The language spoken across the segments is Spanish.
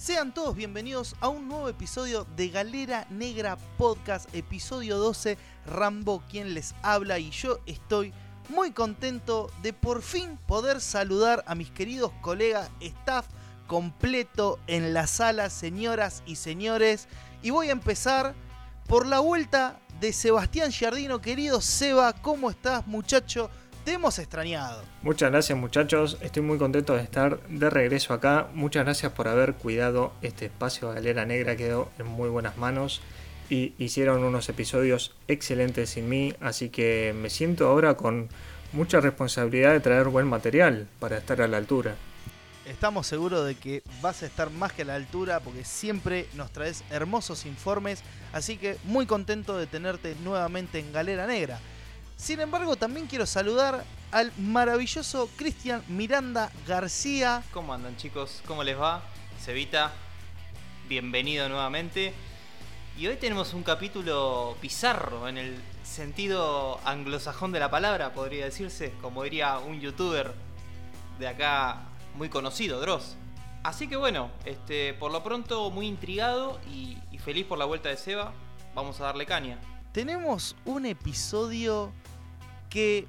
Sean todos bienvenidos a un nuevo episodio de Galera Negra Podcast, episodio 12, Rambo quien les habla y yo estoy muy contento de por fin poder saludar a mis queridos colegas, staff completo en la sala, señoras y señores. Y voy a empezar por la vuelta de Sebastián Giardino. Querido Seba, ¿cómo estás muchacho? Te hemos extrañado. Muchas gracias muchachos, estoy muy contento de estar de regreso acá. Muchas gracias por haber cuidado este espacio. Galera Negra quedó en muy buenas manos y hicieron unos episodios excelentes sin mí, así que me siento ahora con mucha responsabilidad de traer buen material para estar a la altura. Estamos seguros de que vas a estar más que a la altura porque siempre nos traes hermosos informes, así que muy contento de tenerte nuevamente en Galera Negra. Sin embargo, también quiero saludar al maravilloso Cristian Miranda García. ¿Cómo andan chicos? ¿Cómo les va? Cevita, bienvenido nuevamente. Y hoy tenemos un capítulo pizarro en el sentido anglosajón de la palabra, podría decirse, como diría un youtuber de acá muy conocido, Dross. Así que bueno, este, por lo pronto muy intrigado y, y feliz por la vuelta de Seba. Vamos a darle caña. Tenemos un episodio que,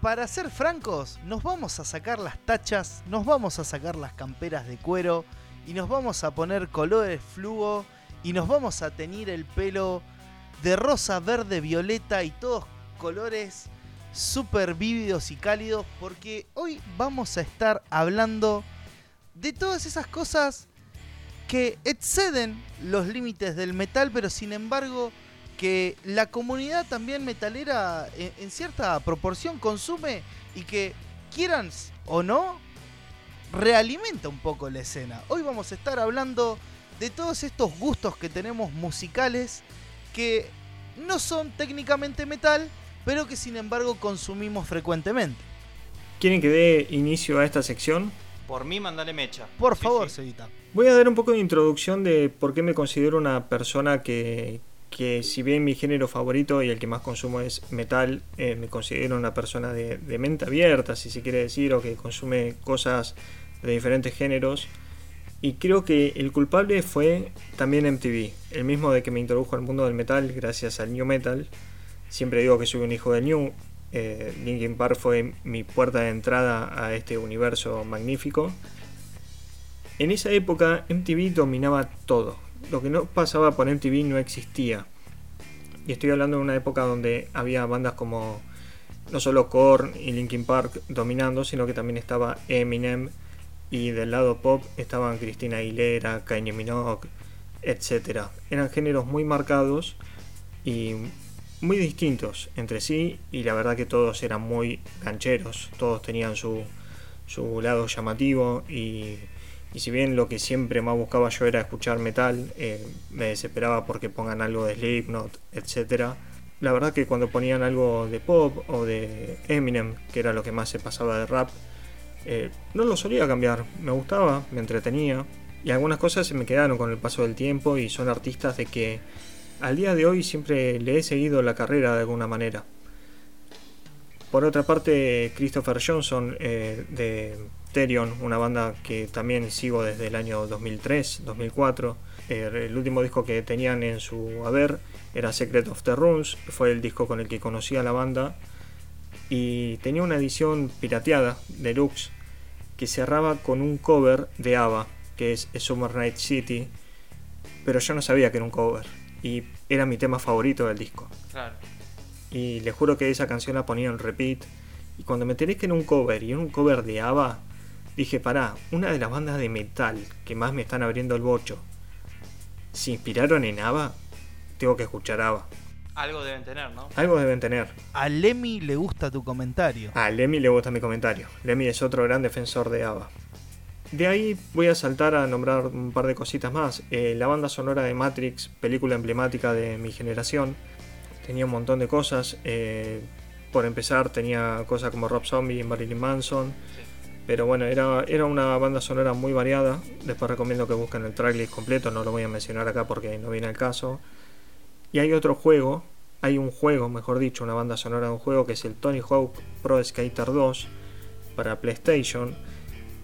para ser francos, nos vamos a sacar las tachas, nos vamos a sacar las camperas de cuero y nos vamos a poner colores fluo y nos vamos a teñir el pelo de rosa, verde, violeta y todos colores súper vívidos y cálidos porque hoy vamos a estar hablando de todas esas cosas que exceden los límites del metal, pero sin embargo que la comunidad también metalera en, en, cierta proporción consume y que quieran o no, realimenta un poco la escena. Hoy vamos a estar hablando de todos estos gustos que tenemos musicales que no son técnicamente metal, pero que sin embargo consumimos frecuentemente. ¿Quieren que dé inicio a esta sección? Por mí, mandale mecha. Por Sí, favor, sí. Voy a dar un poco de introducción de por qué me considero una persona que, que si bien mi género favorito y el que más consumo es metal, eh, me considero una persona de, mente abierta, si se quiere decir, o que consume cosas de diferentes géneros. Y creo que el culpable fue también MTV, el mismo de que me introdujo al mundo del metal gracias al New Metal. Siempre digo que soy un hijo del New. Eh, Linkin Park fue mi puerta de entrada a este universo magnífico. En esa época MTV dominaba todo. Lo que no pasaba por MTV no existía. Y estoy hablando de una época donde había bandas como no solo Korn y Linkin Park dominando, sino que también estaba Eminem y del lado pop estaban Christina Aguilera, Kylie Minogue, etc. Eran géneros muy marcados y muy distintos entre sí y la verdad que todos eran muy gancheros, todos tenían su, su lado llamativo y, y si bien lo que siempre más buscaba yo era escuchar metal, eh, me desesperaba porque pongan algo de Slipknot, etc. La verdad que cuando ponían algo de pop o de Eminem, que era lo que más se pasaba de rap, eh, no lo solía cambiar, me gustaba, me entretenía y algunas cosas se me quedaron con el paso del tiempo y son artistas de que al día de hoy siempre le he seguido la carrera de alguna manera. Por otra parte, Christopher Johnson eh, de Therion, una banda que también sigo desde el año 2003, 2004. Eh, el último disco que tenían en su haber era Secret of the Runes, fue el disco con el que conocí a la banda y tenía una edición pirateada, deluxe, que cerraba con un cover de ABBA, que es Summer Night City, pero yo no sabía que era un cover y era mi tema favorito del disco. Claro. Y les juro que esa canción la ponía en repeat. Y cuando me enteré que era un cover y era un cover de ABBA, dije, pará, una de las bandas de metal que más me están abriendo el bocho, ¿se inspiraron en ABBA? Tengo que escuchar ABBA. Algo deben tener, ¿no? Algo deben tener. A Lemmy le gusta tu comentario. A Lemmy le gusta mi comentario. Lemmy es otro gran defensor de ABBA. De ahí voy a saltar a nombrar un par de cositas más. Eh, la banda sonora de Matrix, película emblemática de mi generación, tenía un montón de cosas. Eh, por empezar, tenía cosas como Rob Zombie y Marilyn Manson. Pero bueno, era, era una banda sonora muy variada. Después recomiendo que busquen el tracklist completo, no lo voy a mencionar acá porque no viene al caso. Y hay otro juego, hay un juego, mejor dicho, una banda sonora de un juego que es el Tony Hawk Pro Skater 2 para PlayStation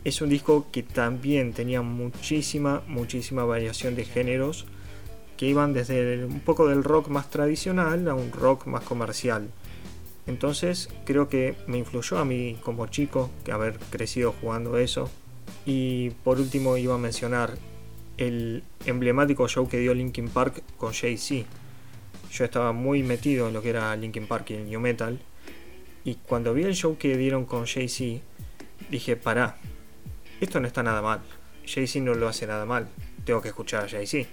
es un disco que también tenía muchísima, muchísima variación de géneros que iban desde un poco del rock más tradicional a un rock más comercial. Entonces creo que me influyó a mí como chico que haber crecido jugando eso. Y por último iba a mencionar el emblemático show que dio Linkin Park con Jay-Z. Yo estaba muy metido en lo que era Linkin Park y el New Metal. Y cuando vi el show que dieron con Jay-Z, dije, pará, esto no está nada mal. Jay-Z no lo hace nada mal. Tengo que escuchar a Jay-Z.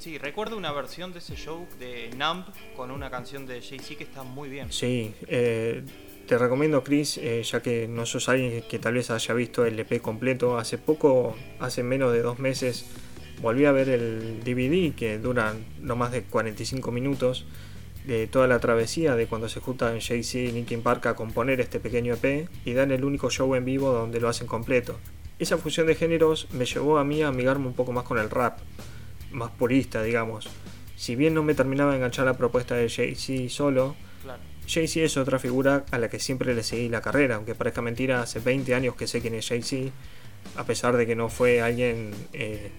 Sí, recuerdo una versión de ese show de Numb con una canción de Jay-Z que está muy bien. Sí, eh, te recomiendo, Chris, eh, ya que no sos alguien que tal vez haya visto el EP completo. Hace poco, hace menos de dos meses, volví a ver el DVD que dura no más de 45 minutos de toda la travesía de cuando se juntan Jay-Z y Linkin Park a componer este pequeño EP y dan el único show en vivo donde lo hacen completo. Esa fusión de géneros me llevó a mí a amigarme un poco más con el rap, más purista, digamos. Si bien no me terminaba de enganchar la propuesta de Jay-Z solo, Jay-Z es otra figura a la que siempre le seguí la carrera, aunque parezca mentira, hace 20 años que sé quién es Jay-Z, a pesar de que no fue alguien eh,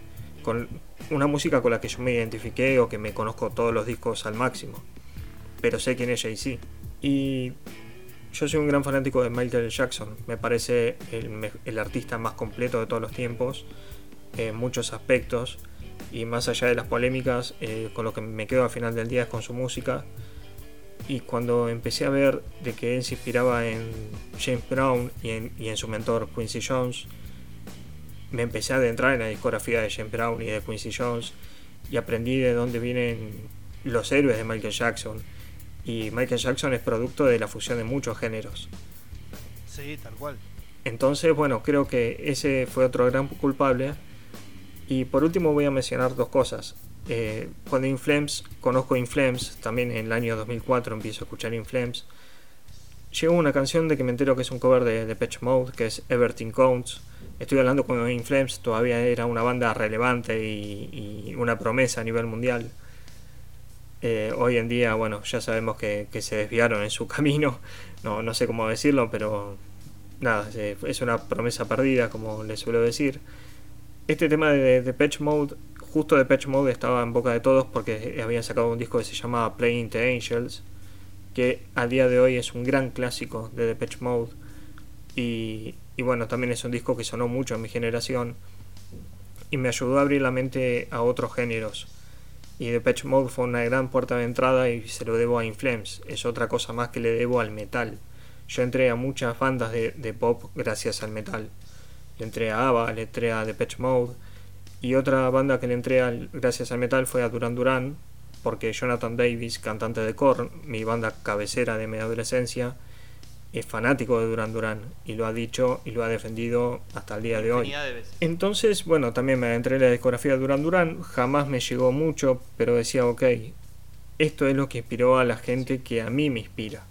con una música con la que yo me identifiqué o que me conozco todos los discos al máximo. Pero sé quién es Jay-Z. Y yo soy un gran fanático de Michael Jackson. Me parece el, artista más completo de todos los tiempos en muchos aspectos. Y más allá de las polémicas, eh, con lo que me quedo al final del día es con su música. Y cuando empecé a ver de que él se inspiraba en James Brown y en, y en su mentor Quincy Jones, me empecé a adentrar en la discografía de James Brown y de Quincy Jones y aprendí de dónde vienen los héroes de Michael Jackson. Y Michael Jackson es producto de la fusión de muchos géneros. Sí, tal cual. Entonces, bueno, creo que ese fue otro gran culpable. Y por último voy a mencionar dos cosas. Eh, cuando Inflames, conozco Inflames, también en el año 2004 empiezo a escuchar Inflames. Llegó una canción de que me entero que es un cover de, de Patch Mode, que es Everything Counts Estoy hablando cuando Inflames todavía era una banda relevante y, una promesa a nivel mundial. Eh, hoy en día, bueno, ya sabemos que, se desviaron en su camino. No, no sé cómo decirlo, pero nada, es una promesa perdida, como les suelo decir. Este tema de, de Patch Mode, justo de Patch Mode, estaba en boca de todos porque habían sacado un disco que se llama Playing the Angels, que a día de hoy es un gran clásico de Depeche Mode. Y, y bueno, también es un disco que sonó mucho en mi generación y me ayudó a abrir la mente a otros géneros. Y Depeche Mode fue una gran puerta de entrada y se lo debo a Inflames, es otra cosa más que le debo al metal. Yo entré a muchas bandas de, pop gracias al metal. Le entré a ABBA, le entré a Depeche Mode y otra banda que le entré al, gracias al metal fue a Duran Duran, porque Jonathan Davis, cantante de Korn, mi banda cabecera de mi adolescencia, es fanático de Duran Duran y lo ha dicho y lo ha defendido hasta el día de hoy. Entonces, bueno, también me entré en la discografía de Duran Duran, jamás me llegó mucho, pero decía, ok, esto es lo que inspiró a la gente que a mí me inspira.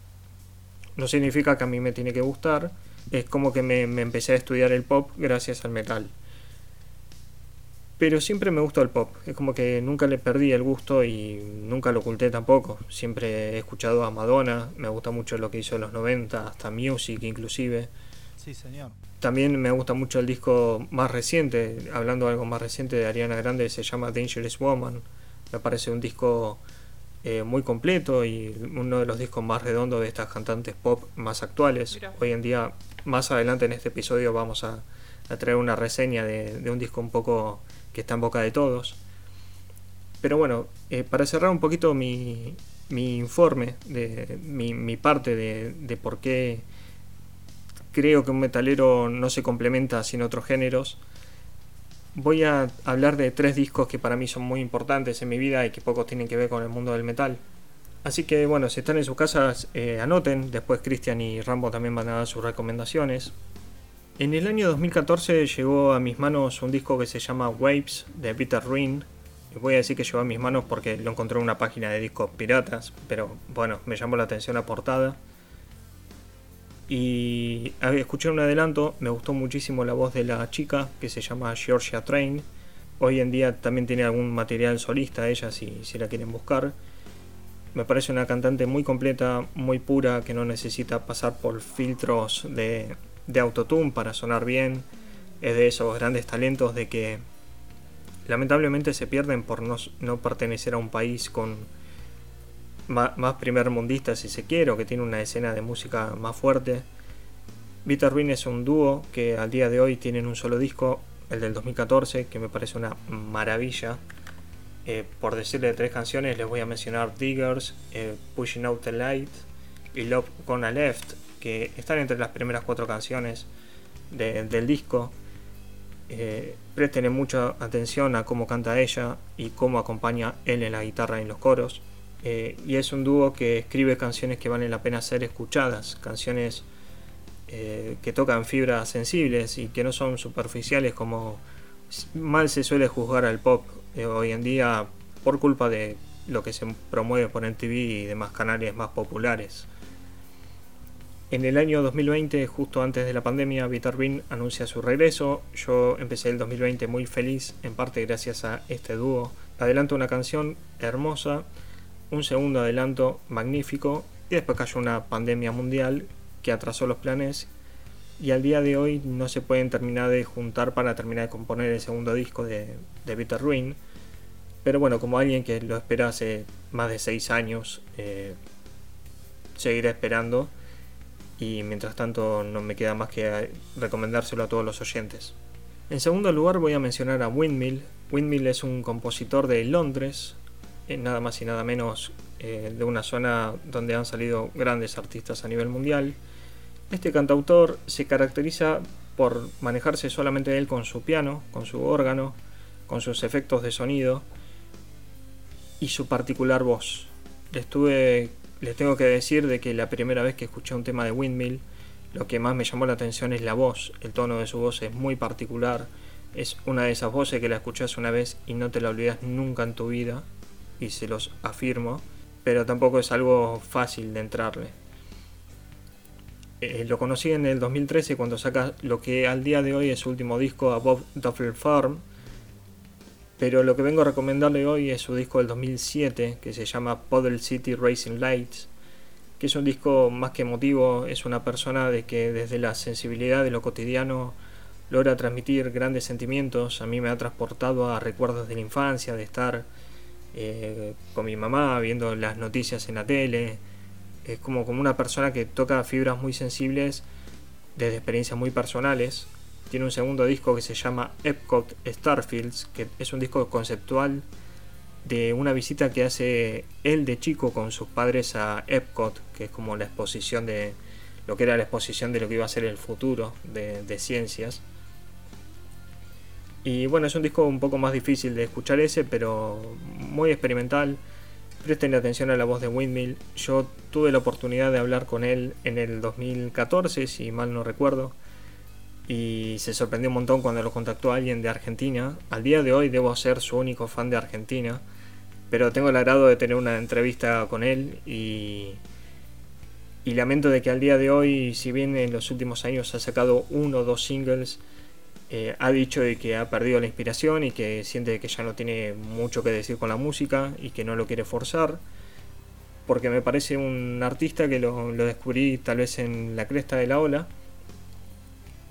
No significa que a mí me tiene que gustar, es como que me empecé a estudiar el pop gracias al metal. Pero siempre me gustó el pop, es como que nunca le perdí el gusto y nunca lo oculté tampoco. Siempre he escuchado a Madonna, me gusta mucho lo que hizo en los 90, hasta Music inclusive. Sí, señor. También me gusta mucho el disco más reciente, hablando de algo más reciente de Ariana Grande, se llama Dangerous Woman. Me parece un disco eh, muy completo y uno de los discos más redondos de estas cantantes pop más actuales. Hoy en día, más adelante en este episodio, vamos a, traer una reseña de, un disco un poco que está en boca de todos. Pero bueno, eh, para cerrar un poquito mi, mi informe, de, mi, parte de, de, por qué creo que un metalero no se complementa sin otros géneros, voy a hablar de tres discos que para mí son muy importantes en mi vida y que pocos tienen que ver con el mundo del metal. Así que bueno, si están en sus casas, eh, anoten, después Cristian y Rambo también van a dar sus recomendaciones. En el año 2014 llegó a mis manos un disco que se llama Waves de Peter Ruin. Voy a decir que llegó a mis manos porque lo encontré en una página de discos piratas, pero bueno, me llamó la atención la portada. Y escuché un adelanto, me gustó muchísimo la voz de la chica que se llama Georgia Train. Hoy en día también tiene algún material solista ella si, si la quieren buscar. Me parece una cantante muy completa, muy pura, que no necesita pasar por filtros de, de autotune para sonar bien. es de esos grandes talentos de que lamentablemente se pierden por no, pertenecer a un país con más, primer mundista si se quiere o que tiene una escena de música más fuerte. Vita Ruin es un dúo que al día de hoy tienen un solo disco, el del 2014, que me parece una maravilla. Eh, por decirle tres canciones, les voy a mencionar Diggers, eh, Pushing Out the Light y Love Gonna Left, que están entre las primeras cuatro canciones del disco. Eh, presten mucha atención a cómo canta ella y cómo acompaña él en la guitarra y en los coros. Eh, y es un dúo que escribe canciones que valen la pena ser escuchadas, canciones que tocan fibras sensibles y que no son superficiales como mal se suele juzgar al pop hoy en día por culpa de lo que se promueve por MTV y demás canales más populares. En el año 2020, justo antes de la pandemia, Vitar anuncia su regreso. Yo empecé el 2020 muy feliz, en parte gracias a este dúo. Adelanto una canción hermosa, un segundo adelanto magnífico, y después cayó una pandemia mundial que atrasó los planes. Y al día de hoy no se pueden terminar de juntar para terminar de componer el segundo disco de, de Ruin. Pero bueno, como alguien que lo espera hace más de 6 años, eh, seguiré esperando y mientras tanto no me queda más que recomendárselo a todos los oyentes. En segundo lugar voy a mencionar a Windmill. Windmill es un compositor de Londres, eh, nada más y nada menos eh, de una zona donde han salido grandes artistas a nivel mundial. Este cantautor se caracteriza por manejarse solamente él con su piano, con su órgano, con sus efectos de sonido y su particular voz. Estuve les tengo que decir de que la primera vez que escuché un tema de Windmill, lo que más me llamó la atención es la voz. El tono de su voz es muy particular. Es una de esas voces que la escuchas una vez y no te la olvidas nunca en tu vida. Y se los afirmo. Pero tampoco es algo fácil de entrarle. Eh, lo conocí en el 2013 cuando saca lo que al día de hoy es su último disco, Above Duffel Farm, pero lo que vengo a recomendarle hoy es su disco del 2007 que se llama Puddle City Racing Lights, que es un disco más que emotivo, es una persona de que desde la sensibilidad de lo cotidiano logra transmitir grandes sentimientos. A mí me ha transportado a recuerdos de la infancia, de estar eh, con mi mamá viendo las noticias en la tele. Es como, como una persona que toca fibras muy sensibles desde experiencias muy personales tiene un segundo disco que se llama Epcot Starfields, que es un disco conceptual de una visita que hace él de chico con sus padres a Epcot, que es como la exposición de lo que era la exposición de lo que iba a ser el futuro de, de ciencias. Y bueno, es un disco un poco más difícil de escuchar ese, pero muy experimental. Presten atención a la voz de Windmill. Yo tuve la oportunidad de hablar con él en el 2014, si mal no recuerdo y se sorprendió un montón cuando lo contactó alguien de Argentina. Al día de hoy debo ser su único fan de Argentina, pero tengo el agrado de tener una entrevista con él y, y lamento de que al día de hoy, si bien en los últimos años ha sacado uno o dos singles, eh, ha dicho de que ha perdido la inspiración y que siente que ya no tiene mucho que decir con la música y que no lo quiere forzar. Porque me parece un artista que lo descubrí tal vez en la cresta de la ola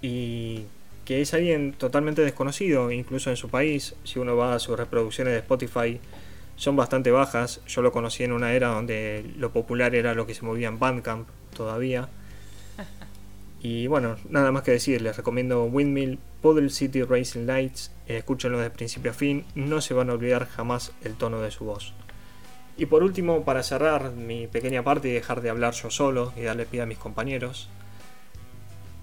y que es alguien totalmente desconocido, incluso en su país. Si uno va a sus reproducciones de Spotify, son bastante bajas. Yo lo conocí en una era donde lo popular era lo que se movía en Bandcamp todavía. Y bueno, nada más que decir, les recomiendo Windmill, Puddle City Racing Lights, escúchenlo de principio a fin, no se van a olvidar jamás el tono de su voz. Y por último, para cerrar mi pequeña parte y dejar de hablar yo solo y darle pie a mis compañeros,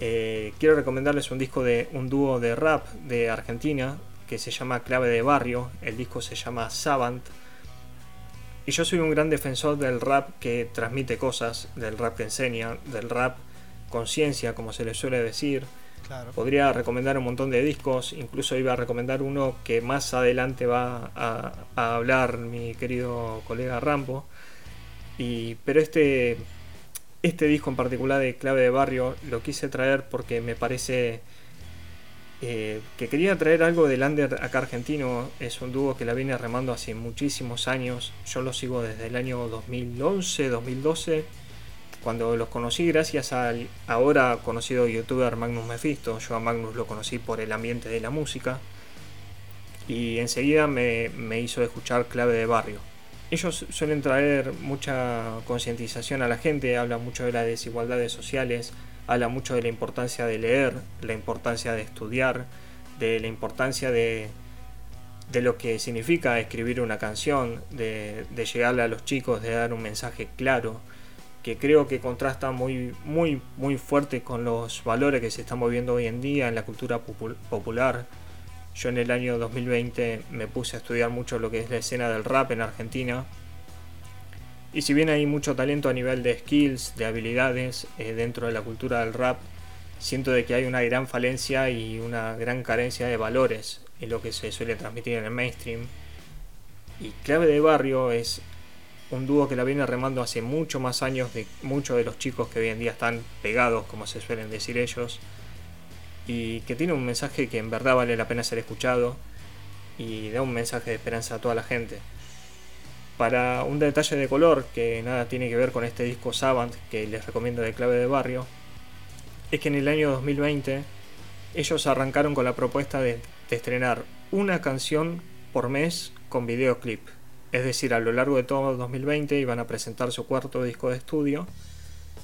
eh, quiero recomendarles un disco de un dúo de rap de Argentina que se llama Clave de Barrio. El disco se llama Savant. Y yo soy un gran defensor del rap que transmite cosas, del rap que enseña, del rap conciencia, como se le suele decir. Podría recomendar un montón de discos, incluso iba a recomendar uno que más adelante va a, a hablar mi querido colega Rambo. Y, pero este este disco en particular de Clave de Barrio lo quise traer porque me parece eh, que quería traer algo del under acá argentino. Es un dúo que la viene remando hace muchísimos años. Yo lo sigo desde el año 2011, 2012, Cuando los conocí gracias al ahora conocido youtuber Magnus Mephisto, yo a Magnus lo conocí por el ambiente de la música y enseguida me, me hizo escuchar clave de barrio. Ellos suelen traer mucha concientización a la gente, hablan mucho de las desigualdades sociales, hablan mucho de la importancia de leer, la importancia de estudiar, de la importancia de, de lo que significa escribir una canción, de, de llegarle a los chicos, de dar un mensaje claro, que creo que contrasta muy, muy, muy fuerte con los valores que se están moviendo hoy en día en la cultura popular. Yo en el año 2020 me puse a estudiar mucho lo que es la escena del rap en Argentina. Y si bien hay mucho talento a nivel de skills, de habilidades eh, dentro de la cultura del rap, siento de que hay una gran falencia y una gran carencia de valores en lo que se suele transmitir en el mainstream. Y Clave de Barrio es un dúo que la viene remando hace mucho más años de muchos de los chicos que hoy en día están pegados, como se suelen decir ellos, y que tiene un mensaje que en verdad vale la pena ser escuchado y da un mensaje de esperanza a toda la gente. Para un detalle de color que nada tiene que ver con este disco Savant que les recomiendo de clave de barrio, es que en el año 2020 ellos arrancaron con la propuesta de, de estrenar una canción por mes con videoclip es decir, a lo largo de todo 2020 iban a presentar su cuarto disco de estudio,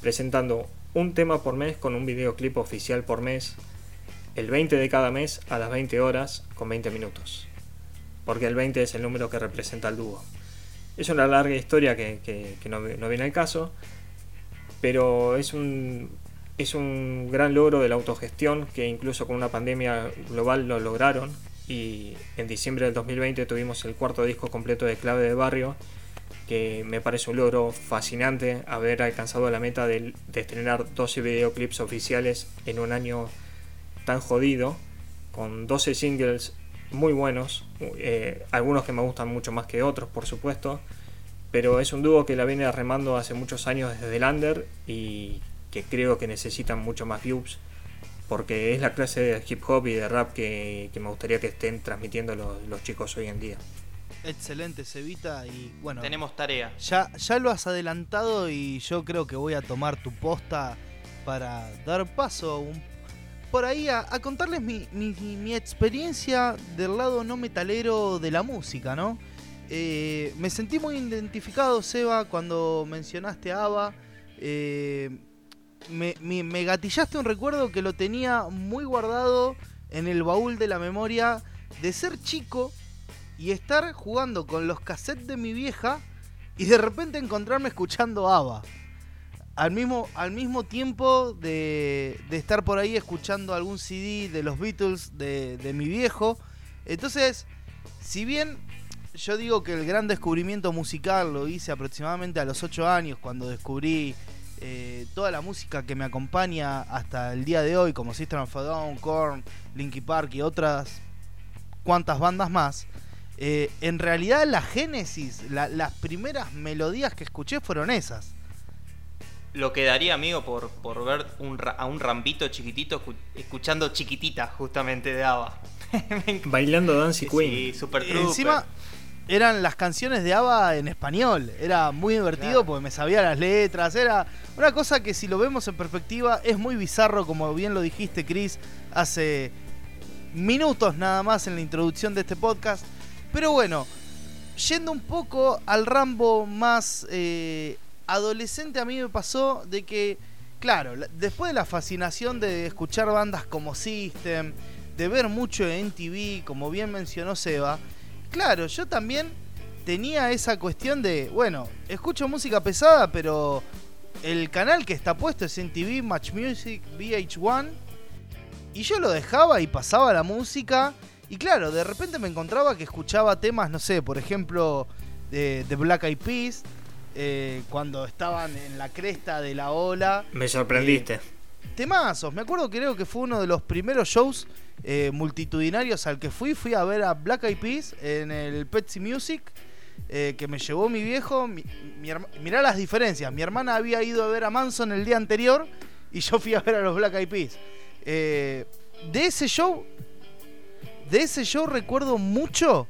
presentando un tema por mes con un videoclip oficial por mes, el 20 de cada mes a las 20 horas con 20 minutos, porque el 20 es el número que representa el dúo. Es una larga historia que, no, no, viene al caso, pero es un, es un gran logro de la autogestión que incluso con una pandemia global lo lograron y en diciembre del 2020 tuvimos el cuarto disco completo de Clave de Barrio, que me parece un logro fascinante haber alcanzado la meta de, estrenar 12 videoclips oficiales en un año tan jodido, con 12 singles muy buenos, eh, algunos que me gustan mucho más que otros, por supuesto, pero es un dúo que la viene remando hace muchos años desde el under y que creo que necesitan mucho más views porque es la clase de hip hop y de rap que, me gustaría que estén transmitiendo los, chicos hoy en día. Excelente, Cevita. Y bueno, tenemos tarea. Ya, ya lo has adelantado y yo creo que voy a tomar tu posta para dar paso por ahí a, contarles mi, mi, experiencia del lado no metalero de la música, ¿no? Eh, me sentí muy identificado, Seba, cuando mencionaste a ABBA. Eh, me, gatillaste un recuerdo que lo tenía muy guardado en el baúl de la memoria de ser chico y estar jugando con los cassettes de mi vieja y de repente encontrarme escuchando ABBA. Al mismo, al mismo tiempo de, estar por ahí escuchando algún CD de los Beatles de, de mi viejo. Entonces, si bien yo digo que el gran descubrimiento musical lo hice aproximadamente a los 8 años cuando descubrí eh, toda la música que me acompaña hasta el día de hoy, como System of a Down, Korn, Linky Park y otras cuantas bandas más, eh, en realidad la génesis, las primeras melodías que escuché fueron esas. Lo que daría, amigo, por, por ver a un rampito chiquitito escuchando chiquitita, justamente de Ava. Bailando Dance Queen. Sí, super Encima, eran las canciones de ABBA en español. Era muy divertido porque me sabía las letras. Era una cosa que si lo vemos en perspectiva es muy bizarro, como bien lo dijiste, Chris, hace minutos nada más en la introducción de este podcast. Pero bueno, yendo un poco al Rambo más eh, adolescente, a mí me pasó de que, claro, después de la fascinación de escuchar bandas como System, de ver mucho en TV, como bien mencionó Seba, claro, yo también tenía esa cuestión de, bueno, escucho música pesada, pero el canal que está puesto es en TV, Match Music, VH1. Y yo lo dejaba y pasaba la música. Y claro, de repente me encontraba que escuchaba temas, no sé, por ejemplo, de, Black Eyed Peas, eh, cuando estaban en la cresta de la ola. Me sorprendiste. Eh, temazos, me acuerdo creo que fue uno de los primeros shows eh, multitudinarios al que fui. Fui a ver a Black Eyed Peas en el Petsy Music. Eh, que me llevó mi viejo. Mi, mirá las diferencias. Mi hermana había ido a ver a Manson el día anterior y yo fui a ver a los Black Eyed Peas. Eh, de ese show, de ese show recuerdo mucho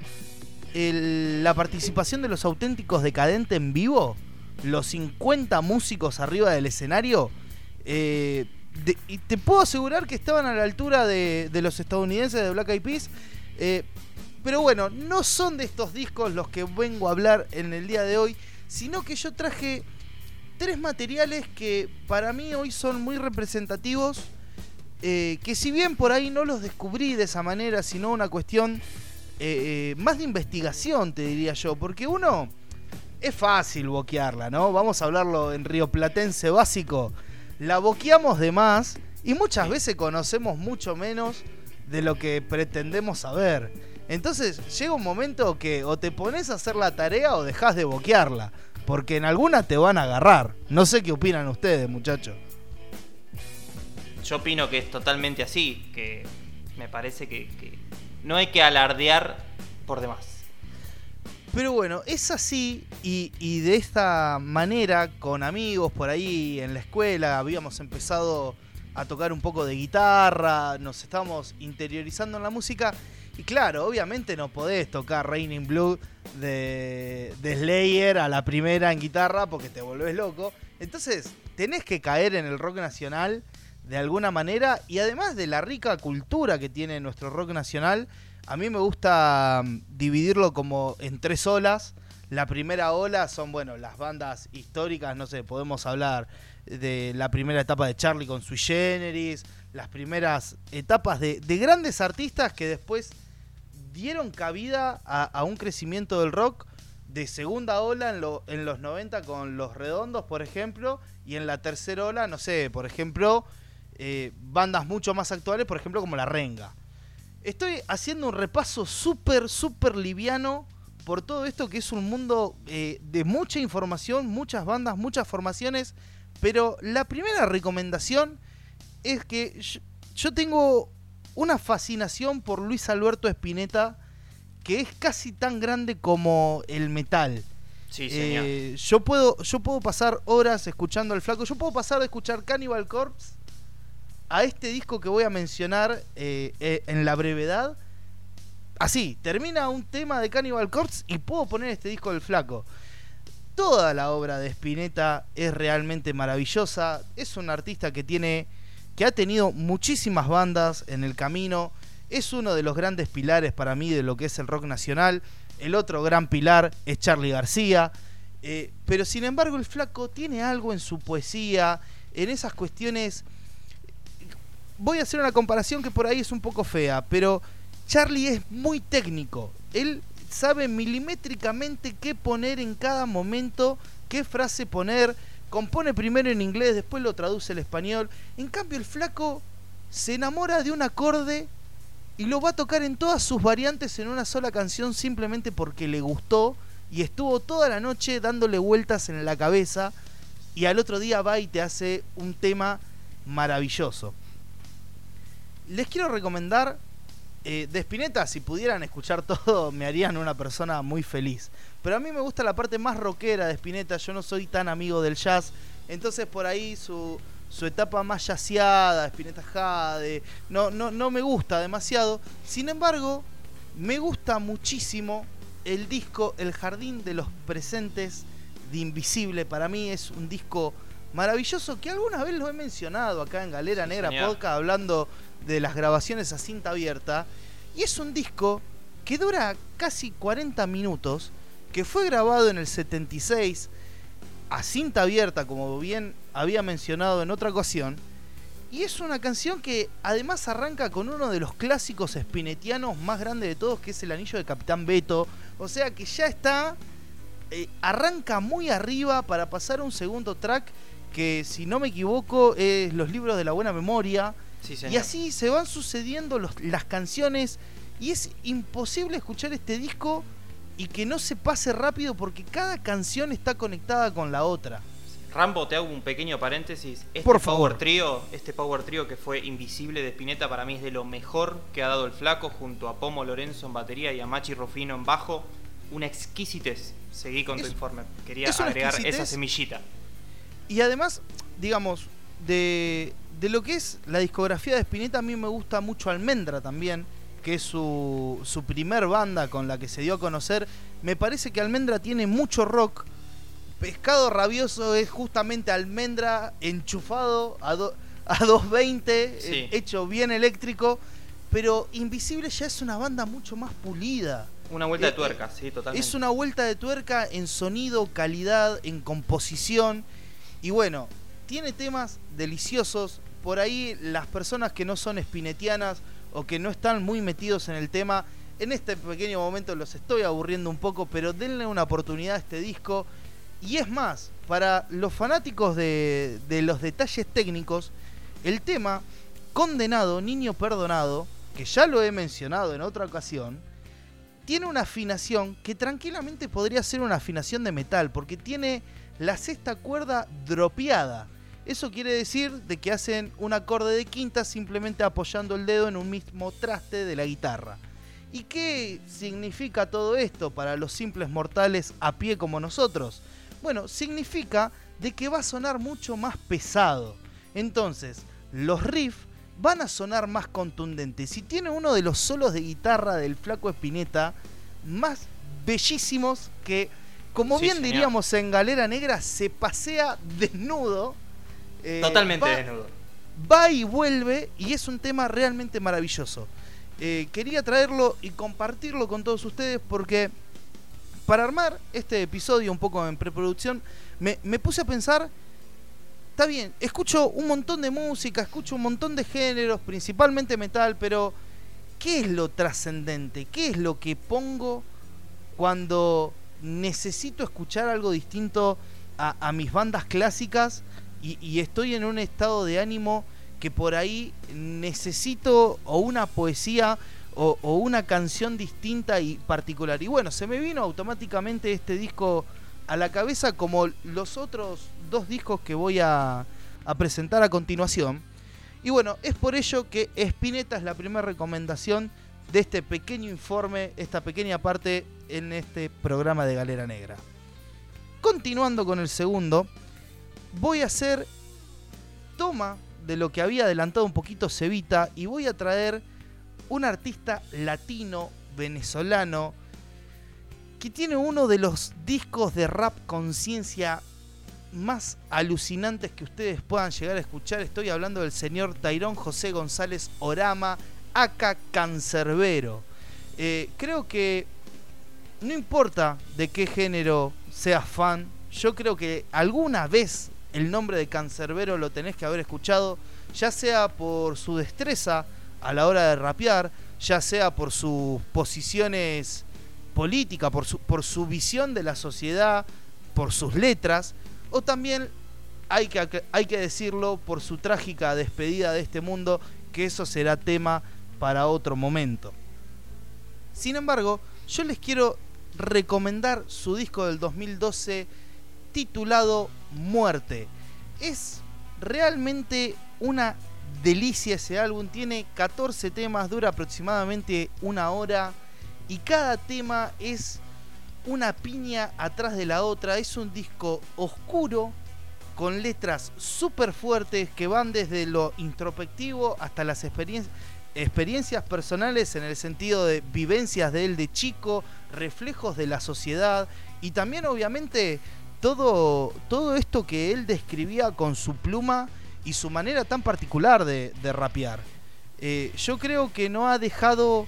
la participación de los auténticos decadentes en vivo. los 50 músicos arriba del escenario, y te puedo asegurar que estaban a la altura de, los estadounidenses de Black Eyed Peas. Eh, pero bueno, no son de estos discos los que vengo a hablar en el día de hoy, sino que yo traje tres materiales que para mí hoy son muy representativos, eh, que si bien por ahí no los descubrí de esa manera, sino una cuestión eh, más de investigación, te diría yo, porque uno es fácil boquearla, ¿no? Vamos a hablarlo en Río Platense básico la boqueamos de más y muchas veces conocemos mucho menos de lo que pretendemos saber. Entonces llega un momento que o te pones a hacer la tarea o dejas de boquearla, porque en alguna te van a agarrar. No sé qué opinan ustedes, muchachos. Yo opino que es totalmente así, que me parece que, que no hay que alardear por demás. Pero bueno, es así y, de esta manera, con amigos por ahí en la escuela, habíamos empezado a tocar un poco de guitarra, nos estábamos interiorizando en la música. Y claro, obviamente no podés tocar Raining Blue de, de Slayer a la primera en guitarra porque te volvés loco. Entonces, tenés que caer en el rock nacional de alguna manera y además de la rica cultura que tiene nuestro rock nacional, a mí me gusta mm, dividirlo como en tres olas. La primera ola son, bueno, las bandas históricas, no sé, podemos hablar de la primera etapa de Charlie con Sui Generis, las primeras etapas de, grandes artistas que después dieron cabida a, un crecimiento del rock de segunda ola en, en, los 90 con Los Redondos, por ejemplo, y en la tercera ola, no sé, por ejemplo, eh, bandas mucho más actuales, por ejemplo, como La Renga. Estoy haciendo un repaso súper, súper liviano por todo esto que es un mundo eh, de mucha información, muchas bandas, muchas formaciones. Pero la primera recomendación es que yo, tengo una fascinación por Luis Alberto Spinetta que es casi tan grande como el metal. Sí, señor. Eh, yo, puedo, yo puedo pasar horas escuchando al flaco. Yo puedo pasar de escuchar Cannibal Corpse a este disco que voy a mencionar eh, eh, en la brevedad. Así, termina un tema de Cannibal Corpse y puedo poner este disco del flaco. Toda la obra de Spinetta es realmente maravillosa. Es un artista que tiene. que ha tenido muchísimas bandas en el camino. Es uno de los grandes pilares para mí de lo que es el rock nacional. El otro gran pilar es Charlie García. Eh, pero sin embargo, el flaco tiene algo en su poesía, en esas cuestiones voy a hacer una comparación que por ahí es un poco fea, pero Charlie es muy técnico. Él sabe milimétricamente qué poner en cada momento, qué frase poner. Compone primero en inglés, después lo traduce al español. En cambio, el flaco se enamora de un acorde y lo va a tocar en todas sus variantes en una sola canción simplemente porque le gustó y estuvo toda la noche dándole vueltas en la cabeza y al otro día va y te hace un tema maravilloso les quiero recomendar eh, de Spinetta, si pudieran escuchar todo, me harían una persona muy feliz. Pero a mí me gusta la parte más rockera de Spinetta, yo no soy tan amigo del jazz, entonces por ahí su, su etapa más jazzeada, Spinetta Jade, no, no, no me gusta demasiado. Sin embargo, me gusta muchísimo el disco El Jardín de los Presentes de Invisible. Para mí es un disco maravilloso que alguna vez lo he mencionado acá en Galera Negra Podcast hablando de las grabaciones a cinta abierta. Y es un disco que dura casi 40 minutos, que fue grabado en el 76 a cinta abierta, como bien había mencionado en otra ocasión. Y es una canción que además arranca con uno de los clásicos spinetianos más grandes de todos, que es el anillo de Capitán Beto. O sea que ya está, eh, arranca muy arriba para pasar a un segundo track que si no me equivoco es Los libros de la buena memoria. Y así se van sucediendo las canciones y es imposible escuchar este disco y que no se pase rápido porque cada canción está conectada con la otra. Rambo, te hago un pequeño paréntesis. Este Por favor. Power Trio, este Power Trio que fue invisible de Spinetta para mí es de lo mejor que ha dado el flaco junto a Pomo Lorenzo en batería y a Machi Rufino en bajo. Una exquisitez. Seguí con tu informe. Quería agregar esa semillita. Y además, digamos, de, de lo que es la discografía de Spinetta, a mí me gusta mucho Almendra también, que es su, su primer banda con la que se dio a conocer. Me parece que Almendra tiene mucho rock, pescado rabioso es justamente almendra enchufado a, a 220, eh, hecho bien eléctrico. Pero Invisible ya es una banda mucho más pulida. Una vuelta de tuerca, sí, totalmente. Es una vuelta de tuerca en sonido, calidad, en composición. Y bueno, tiene temas deliciosos. Por ahí las personas que no son espinetianas o que no están muy metidos en el tema, en este pequeño momento los estoy aburriendo un poco, pero denle una oportunidad a este disco. Y es más, para los fanáticos de, de los detalles técnicos, el tema Condenado, Niño Perdonado, que ya lo he mencionado en otra ocasión, tiene una afinación que tranquilamente podría ser una afinación de metal, porque tiene la sexta cuerda dropeada. Eso quiere decir de que hacen un acorde de quinta simplemente apoyando el dedo en un mismo traste de la guitarra. ¿Y qué significa todo esto para los simples mortales a pie como nosotros? Bueno, significa de que va a sonar mucho más pesado. Entonces, los riffs van a sonar más contundentes. Si tiene uno de los solos de guitarra del Flaco Espineta más bellísimos que, como bien diríamos en Galera Negra, se pasea desnudo. Eh, Totalmente desnudo. Va y vuelve y es un tema realmente maravilloso. Eh, quería traerlo y compartirlo con todos ustedes porque para armar este episodio un poco en preproducción me, me puse a pensar está bien, escucho un montón de música, escucho un montón de géneros, principalmente metal, pero ¿qué es lo trascendente? ¿Qué es lo que pongo cuando necesito escuchar algo distinto a, mis bandas clásicas y, estoy en un estado de ánimo que por ahí necesito o una poesía o, una canción distinta y particular. Y bueno, se me vino automáticamente este disco a la cabeza como los otros dos discos que voy a, presentar a continuación. Y bueno, es por ello que Spinetta es la primera recomendación de este pequeño informe, esta pequeña parte en este programa de Galera Negra. Continuando con el segundo, voy a hacer toma de lo que había adelantado un poquito Cevita y voy a traer un artista latino, venezolano, que tiene uno de los discos de rap conciencia más alucinantes que ustedes puedan llegar a escuchar. Estoy hablando del señor Tairón José González Orama, acá Cancerbero. Eh, creo que no importa de qué género seas fan, yo creo que alguna vez el nombre de Cancerbero lo tenés que haber escuchado, ya sea por su destreza a la hora de rapear, ya sea por sus posiciones políticas, por su, por su visión de la sociedad, por sus letras o también hay que, hay que decirlo por su trágica despedida de este mundo, que eso será tema para otro momento. Sin embargo, yo les quiero recomendar su disco del 2012 titulado Muerte. Es realmente una delicia ese álbum, tiene 14 temas, dura aproximadamente una hora y cada tema es una piña atrás de la otra. Es un disco oscuro con letras súper fuertes que van desde lo introspectivo hasta las experiencias personales en el sentido de vivencias de él de chico, reflejos de la sociedad y también obviamente todo, todo esto que él describía con su pluma y su manera tan particular de, rapear. Eh, yo creo que no ha dejado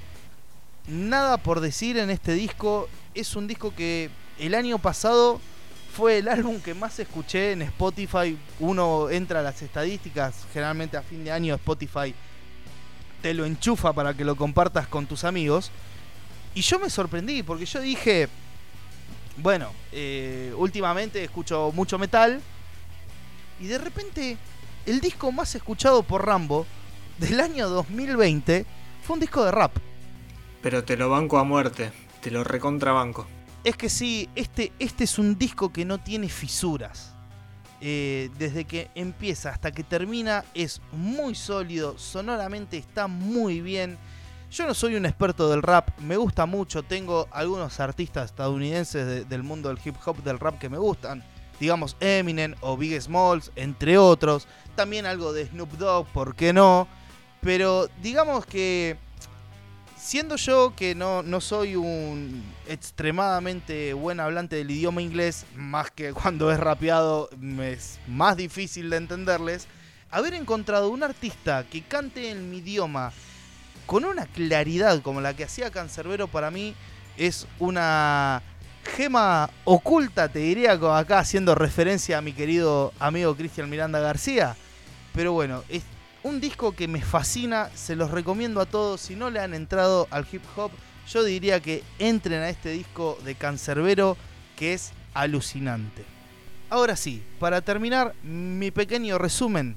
nada por decir en este disco es un disco que el año pasado fue el álbum que más escuché en Spotify. Uno entra a las estadísticas, generalmente a fin de año Spotify te lo enchufa para que lo compartas con tus amigos. Y yo me sorprendí porque yo dije, bueno, eh, últimamente escucho mucho metal. Y de repente el disco más escuchado por Rambo del año 2020 fue un disco de rap. Pero te lo banco a muerte. Te lo recontrabanco. Es que sí, este, este es un disco que no tiene fisuras. Eh, desde que empieza hasta que termina es muy sólido, sonoramente está muy bien. Yo no soy un experto del rap, me gusta mucho, tengo algunos artistas estadounidenses del mundo del hip hop, del rap que me gustan. Digamos Eminem o Big Smalls, entre otros. También algo de Snoop Dogg, ¿por qué no? Pero digamos que siendo yo que no, no soy un extremadamente buen hablante del idioma inglés, más que cuando es rapeado es más difícil de entenderles, haber encontrado un artista que cante en mi idioma con una claridad como la que hacía Cancerbero para mí es una gema oculta, te diría, acá haciendo referencia a mi querido amigo Cristian Miranda García. Pero bueno, es un disco que me fascina, se los recomiendo a todos. Si no le han entrado al hip hop, yo diría que entren a este disco de Cancerbero que es alucinante. Ahora sí, para terminar mi pequeño resumen,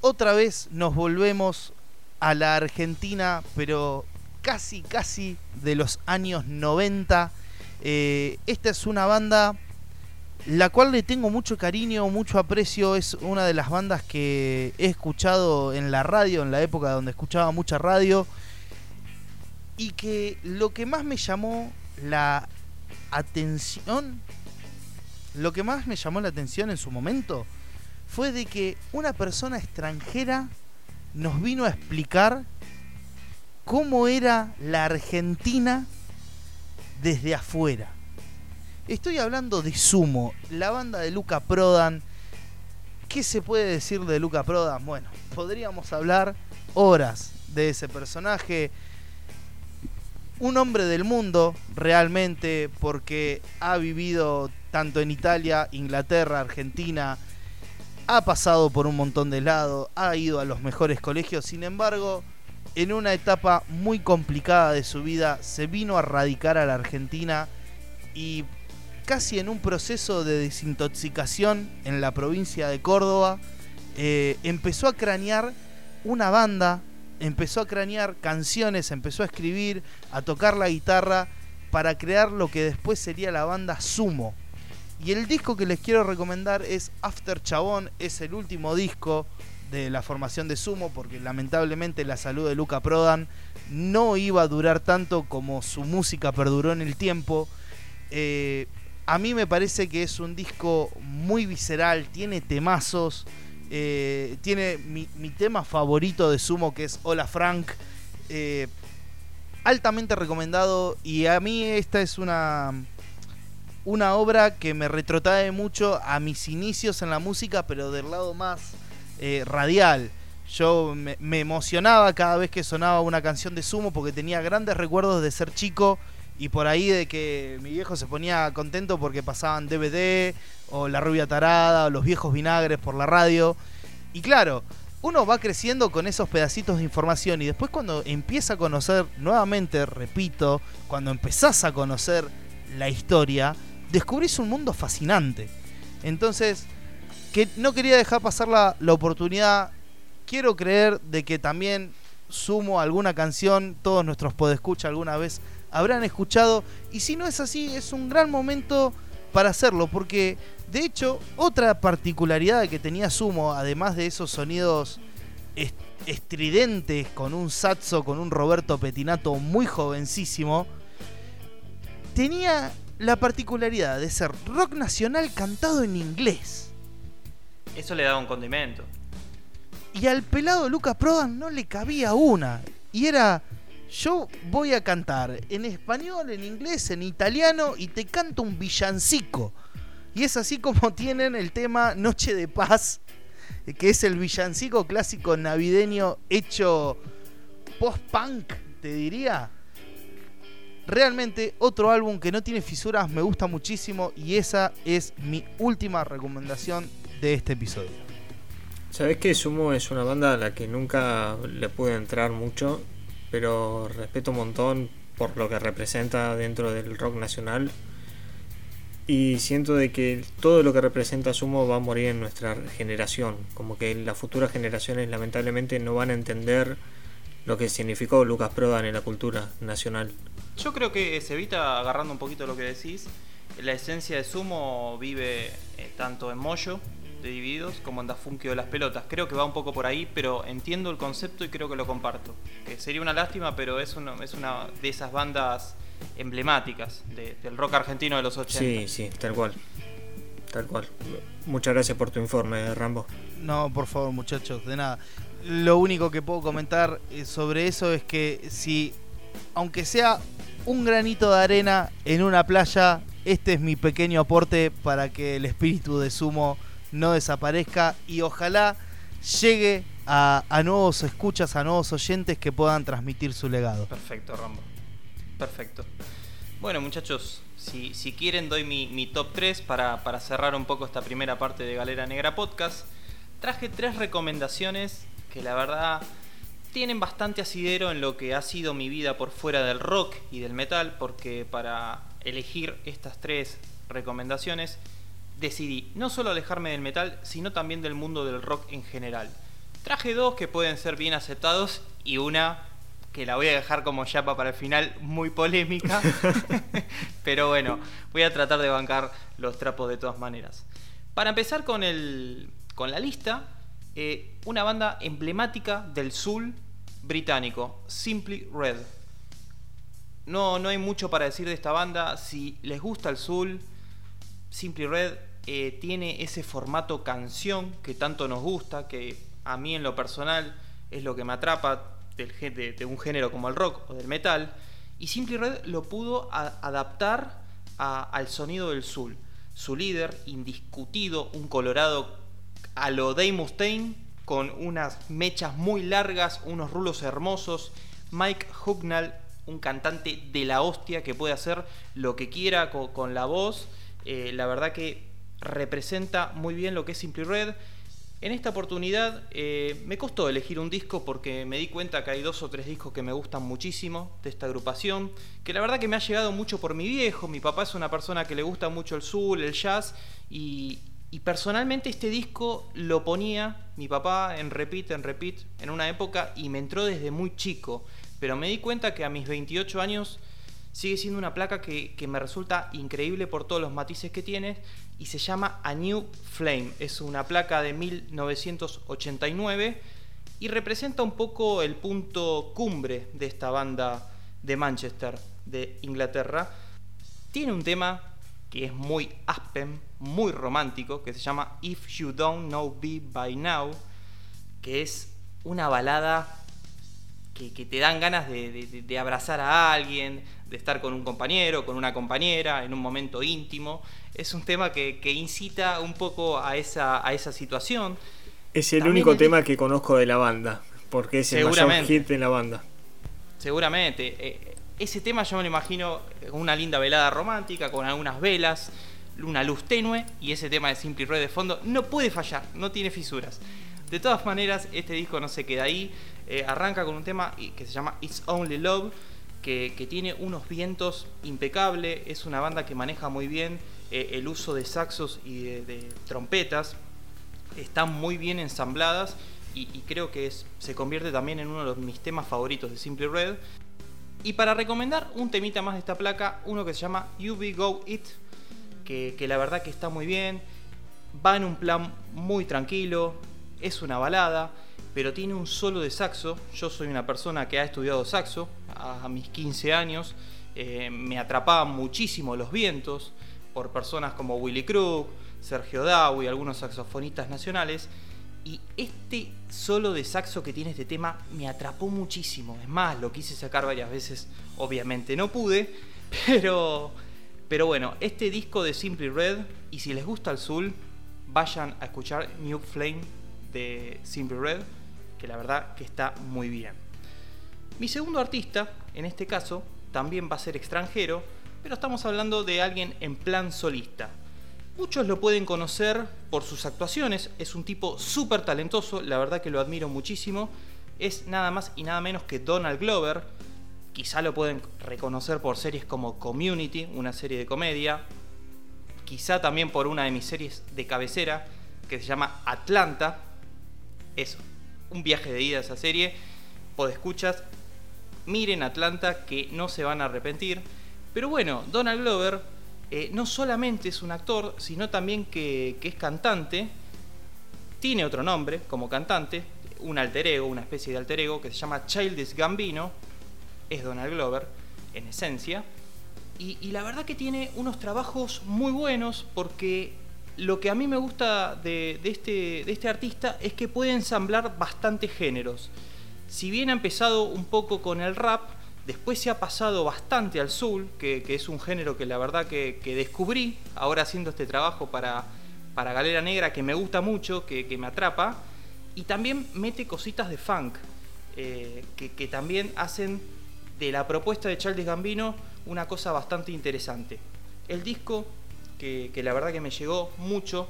otra vez nos volvemos a la Argentina, pero casi, casi de los años 90. Eh, esta es una banda la cual le tengo mucho cariño, mucho aprecio. Es una de las bandas que he escuchado en la radio, en la época donde escuchaba mucha radio. Y que lo que más me llamó la atención, lo que más me llamó la atención en su momento, fue de que una persona extranjera nos vino a explicar cómo era la Argentina desde afuera. Estoy hablando de Sumo, la banda de Luca Prodan. ¿Qué se puede decir de Luca Prodan? Bueno, podríamos hablar horas de ese personaje. Un hombre del mundo, realmente, porque ha vivido tanto en Italia, Inglaterra, Argentina, ha pasado por un montón de lados, ha ido a los mejores colegios, sin embargo, en una etapa muy complicada de su vida, se vino a radicar a la Argentina y casi en un proceso de desintoxicación en la provincia de Córdoba, eh, empezó a cranear una banda, empezó a cranear canciones, empezó a escribir, a tocar la guitarra para crear lo que después sería la banda Sumo. Y el disco que les quiero recomendar es After Chabón, es el último disco de la formación de Sumo, porque lamentablemente la salud de Luca Prodan no iba a durar tanto como su música perduró en el tiempo. Eh, a mí me parece que es un disco muy visceral, tiene temazos, eh, tiene mi, tema favorito de Sumo que es Hola Frank, eh, altamente recomendado y a mí esta es una, una obra que me retrotrae mucho a mis inicios en la música, pero del lado más eh, radial. Yo me, me emocionaba cada vez que sonaba una canción de Sumo porque tenía grandes recuerdos de ser chico y por ahí de que mi viejo se ponía contento porque pasaban DVD o La Rubia Tarada o Los Viejos Vinagres por la radio. Y claro, uno va creciendo con esos pedacitos de información y después cuando empieza a conocer, nuevamente, repito, cuando empezás a conocer la historia, descubrís un mundo fascinante. Entonces, que no quería dejar pasar la, la oportunidad, quiero creer de que también sumo alguna canción, todos nuestros podescucha alguna vez habrán escuchado. Y si no es así, es un gran momento para hacerlo, porque de hecho, otra particularidad que tenía Sumo, además de esos sonidos estridentes con un saxo, con un Roberto Petinato muy jovencísimo, tenía la particularidad de ser rock nacional cantado en inglés. Eso le daba un condimento. Y al pelado Lucas Prodan no le cabía una. Y era yo voy a cantar en español, en inglés, en italiano y te canto un villancico. Y es así como tienen el tema Noche de Paz, que es el villancico clásico navideño hecho post-punk, te diría. Realmente otro álbum que no tiene fisuras, me gusta muchísimo y esa es mi última recomendación de este episodio. Sabes que Sumo es una banda a la que nunca le pude entrar mucho pero respeto un montón por lo que representa dentro del rock nacional y siento de que todo lo que representa Sumo va a morir en nuestra generación, como que las futuras generaciones lamentablemente no van a entender lo que significó Lucas Prodan en la cultura nacional. Yo creo que se evita, agarrando un poquito lo que decís, la esencia de Sumo vive eh, tanto en Moyo de Divididos como en Da de las Pelotas. Creo que va un poco por ahí, pero entiendo el concepto y creo que lo comparto. Que sería una lástima, pero es una, es una de esas bandas emblemáticas del rock argentino de los 80. Sí, sí, tal cual. Tal cual. Muchas gracias por tu informe, Rambo. No, por favor, muchachos, de nada. Lo único que puedo comentar eh, sobre eso es que si aunque sea un granito de arena en una playa, este es mi pequeño aporte para que el espíritu de Sumo no desaparezca y ojalá llegue a, nuevos escuchas, a nuevos oyentes que puedan transmitir su legado. Perfecto, Rambo. Perfecto. Bueno, muchachos, si, quieren doy mi, top 3 para, para, cerrar un poco esta primera parte de Galera Negra Podcast. Traje tres recomendaciones que la verdad tienen bastante asidero en lo que ha sido mi vida por fuera del rock y del metal, porque para elegir estas tres recomendaciones decidí no solo alejarme del metal, sino también del mundo del rock en general. Traje dos que pueden ser bien aceptados y una que la voy a dejar como chapa para el final, muy polémica. Pero bueno, voy a tratar de bancar los trapos de todas maneras. Para empezar con, el, con la lista, eh, una banda emblemática del soul británico, Simply Red. No, no hay mucho para decir de esta banda. Si les gusta el soul, Simply Red eh, tiene ese formato canción que tanto nos gusta, que a mí en lo personal es lo que me atrapa del, de, un género como el rock o del metal. Y Simply Red lo pudo adaptar al sonido del soul. Su líder, indiscutido, un colorado a lo Dave Mustaine, con unas mechas muy largas, unos rulos hermosos. Mike Hugnall, un cantante de la hostia que puede hacer lo que quiera con, la voz. Eh, la verdad que representa muy bien lo que es Simply Red. En esta oportunidad eh, me costó elegir un disco porque me di cuenta que hay dos o tres discos que me gustan muchísimo de esta agrupación, que la verdad que me ha llegado mucho por mi viejo, mi papá es una persona que le gusta mucho el soul, el jazz y, y personalmente este disco lo ponía mi papá en repeat, en repeat, en una época y me entró desde muy chico, pero me di cuenta que a mis 28 años sigue siendo una placa que, me resulta increíble por todos los matices que tiene y se llama A New Flame. Es una placa de 1989 y representa un poco el punto cumbre de esta banda de Manchester, de Inglaterra. Tiene un tema que es muy aspen, muy romántico, que se llama If You Don't Know Me By Now, que es una balada que, te dan ganas de, abrazar a alguien, de estar con un compañero, con una compañera, en un momento íntimo. Es un tema que, incita un poco a esa, a esa situación. Es el único tema que conozco de la banda, porque es el mayor hit de la banda. Seguramente. Eh, ese tema yo me lo imagino una linda velada romántica, con algunas velas, una luz tenue, y ese tema de Simply Red de fondo no puede fallar, no tiene fisuras. De todas maneras, este disco no se queda ahí. Eh, arranca con un tema que se llama It's Only Love, que, tiene unos vientos impecables. Es una banda que maneja muy bien eh, el uso de saxos y de, trompetas. Están muy bien ensambladas y, creo que se convierte también en uno de mis temas favoritos de Simply Red. Y para recomendar un temita más de esta placa, uno que se llama You Be Go It, que, la verdad que está muy bien. Va en un plan muy tranquilo, es una balada, pero tiene un solo de saxo. Yo soy una persona que ha estudiado saxo a, mis 15 años. Eh, me atrapaban muchísimo los vientos por personas como Willy Crook, Sergio Dow y algunos saxofonistas nacionales. Y este solo de saxo que tiene este tema me atrapó muchísimo. Es más, lo quise sacar varias veces, obviamente no pude, pero, pero bueno, este disco de Simply Red, y si les gusta el soul, vayan a escuchar New Flame de Simple Red, que la verdad que está muy bien. Mi segundo artista, en este caso, también va a ser extranjero, pero estamos hablando de alguien en plan solista. Muchos lo pueden conocer por sus actuaciones, es un tipo súper talentoso, la verdad que lo admiro muchísimo. Es nada más y nada menos que Donald Glover. Quizá lo pueden reconocer por series como Community, una serie de comedia. Quizá también por una de mis series de cabecera que se llama Atlanta, es un viaje de ida esa serie. escuchas miren Atlanta que no se van a arrepentir. Pero bueno, Donald Glover eh, no solamente es un actor, sino también que, es cantante. Tiene otro nombre como cantante, un alter ego, una especie de alter ego que se llama Childish Gambino. Es Donald Glover, en esencia. Y, la verdad que tiene unos trabajos muy buenos porque lo que a mí me gusta este, de este artista es que puede ensamblar bastantes géneros. Si bien ha empezado un poco con el rap, Después se ha pasado bastante al soul, que, es un género que la verdad que, descubrí ahora haciendo este trabajo para, para Galera Negra, que me gusta mucho, que, me atrapa. Y también mete cositas de funk, eh, que, también hacen de la propuesta de Charles Gambino una cosa bastante interesante. El disco, que, la verdad que me llegó mucho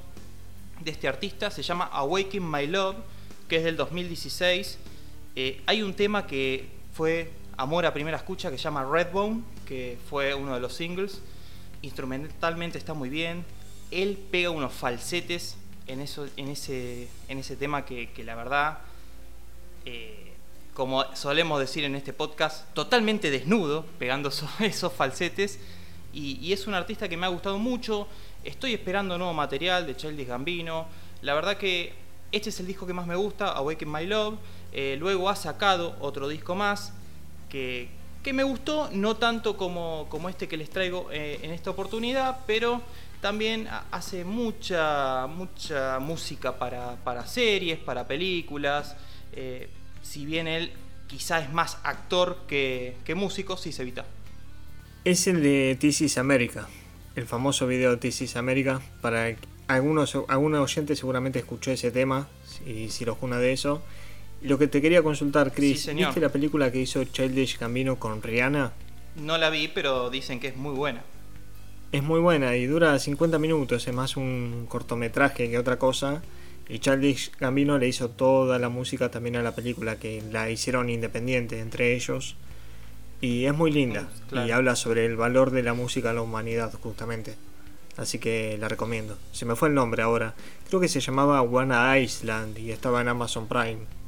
de este artista, se llama Awaken My Love, que es del 2016. Eh, hay un tema que fue Amor a Primera Escucha que se llama Redbone, que fue uno de los singles. Instrumentalmente está muy bien. Él pega unos falsetes en, eso, en, ese, en ese tema que, la verdad, eh, como solemos decir en este podcast, totalmente desnudo, pegando esos, falsetes. Y, es un artista que me ha gustado mucho. Estoy esperando nuevo material de Childish Gambino. La verdad que este es el disco que más me gusta, Awaken My Love. Eh, luego ha sacado otro disco más que, me gustó, no tanto como, como este que les traigo eh, en esta oportunidad, pero también hace mucha, mucha música para, series, para películas. Eh, si bien él quizá es más actor que, músico, sí se evita. Es el de This America, el famoso video de This America. Para algunos, algunos oyentes seguramente escuchó ese tema, y si lo juna de eso. Lo que te quería consultar, Chris, ¿viste la película que hizo Childish Gambino con Rihanna? No la vi, pero dicen que es muy buena. Es muy buena y dura 50 minutos, es más un cortometraje que otra cosa. Y Childish Gambino le hizo toda la música también a la película, que la hicieron independiente entre ellos. Y es muy linda. Y habla sobre el valor de la música a la humanidad, justamente. Así que la recomiendo. Se me fue el nombre ahora. Creo que se llamaba Wanna Island y estaba en Amazon Prime.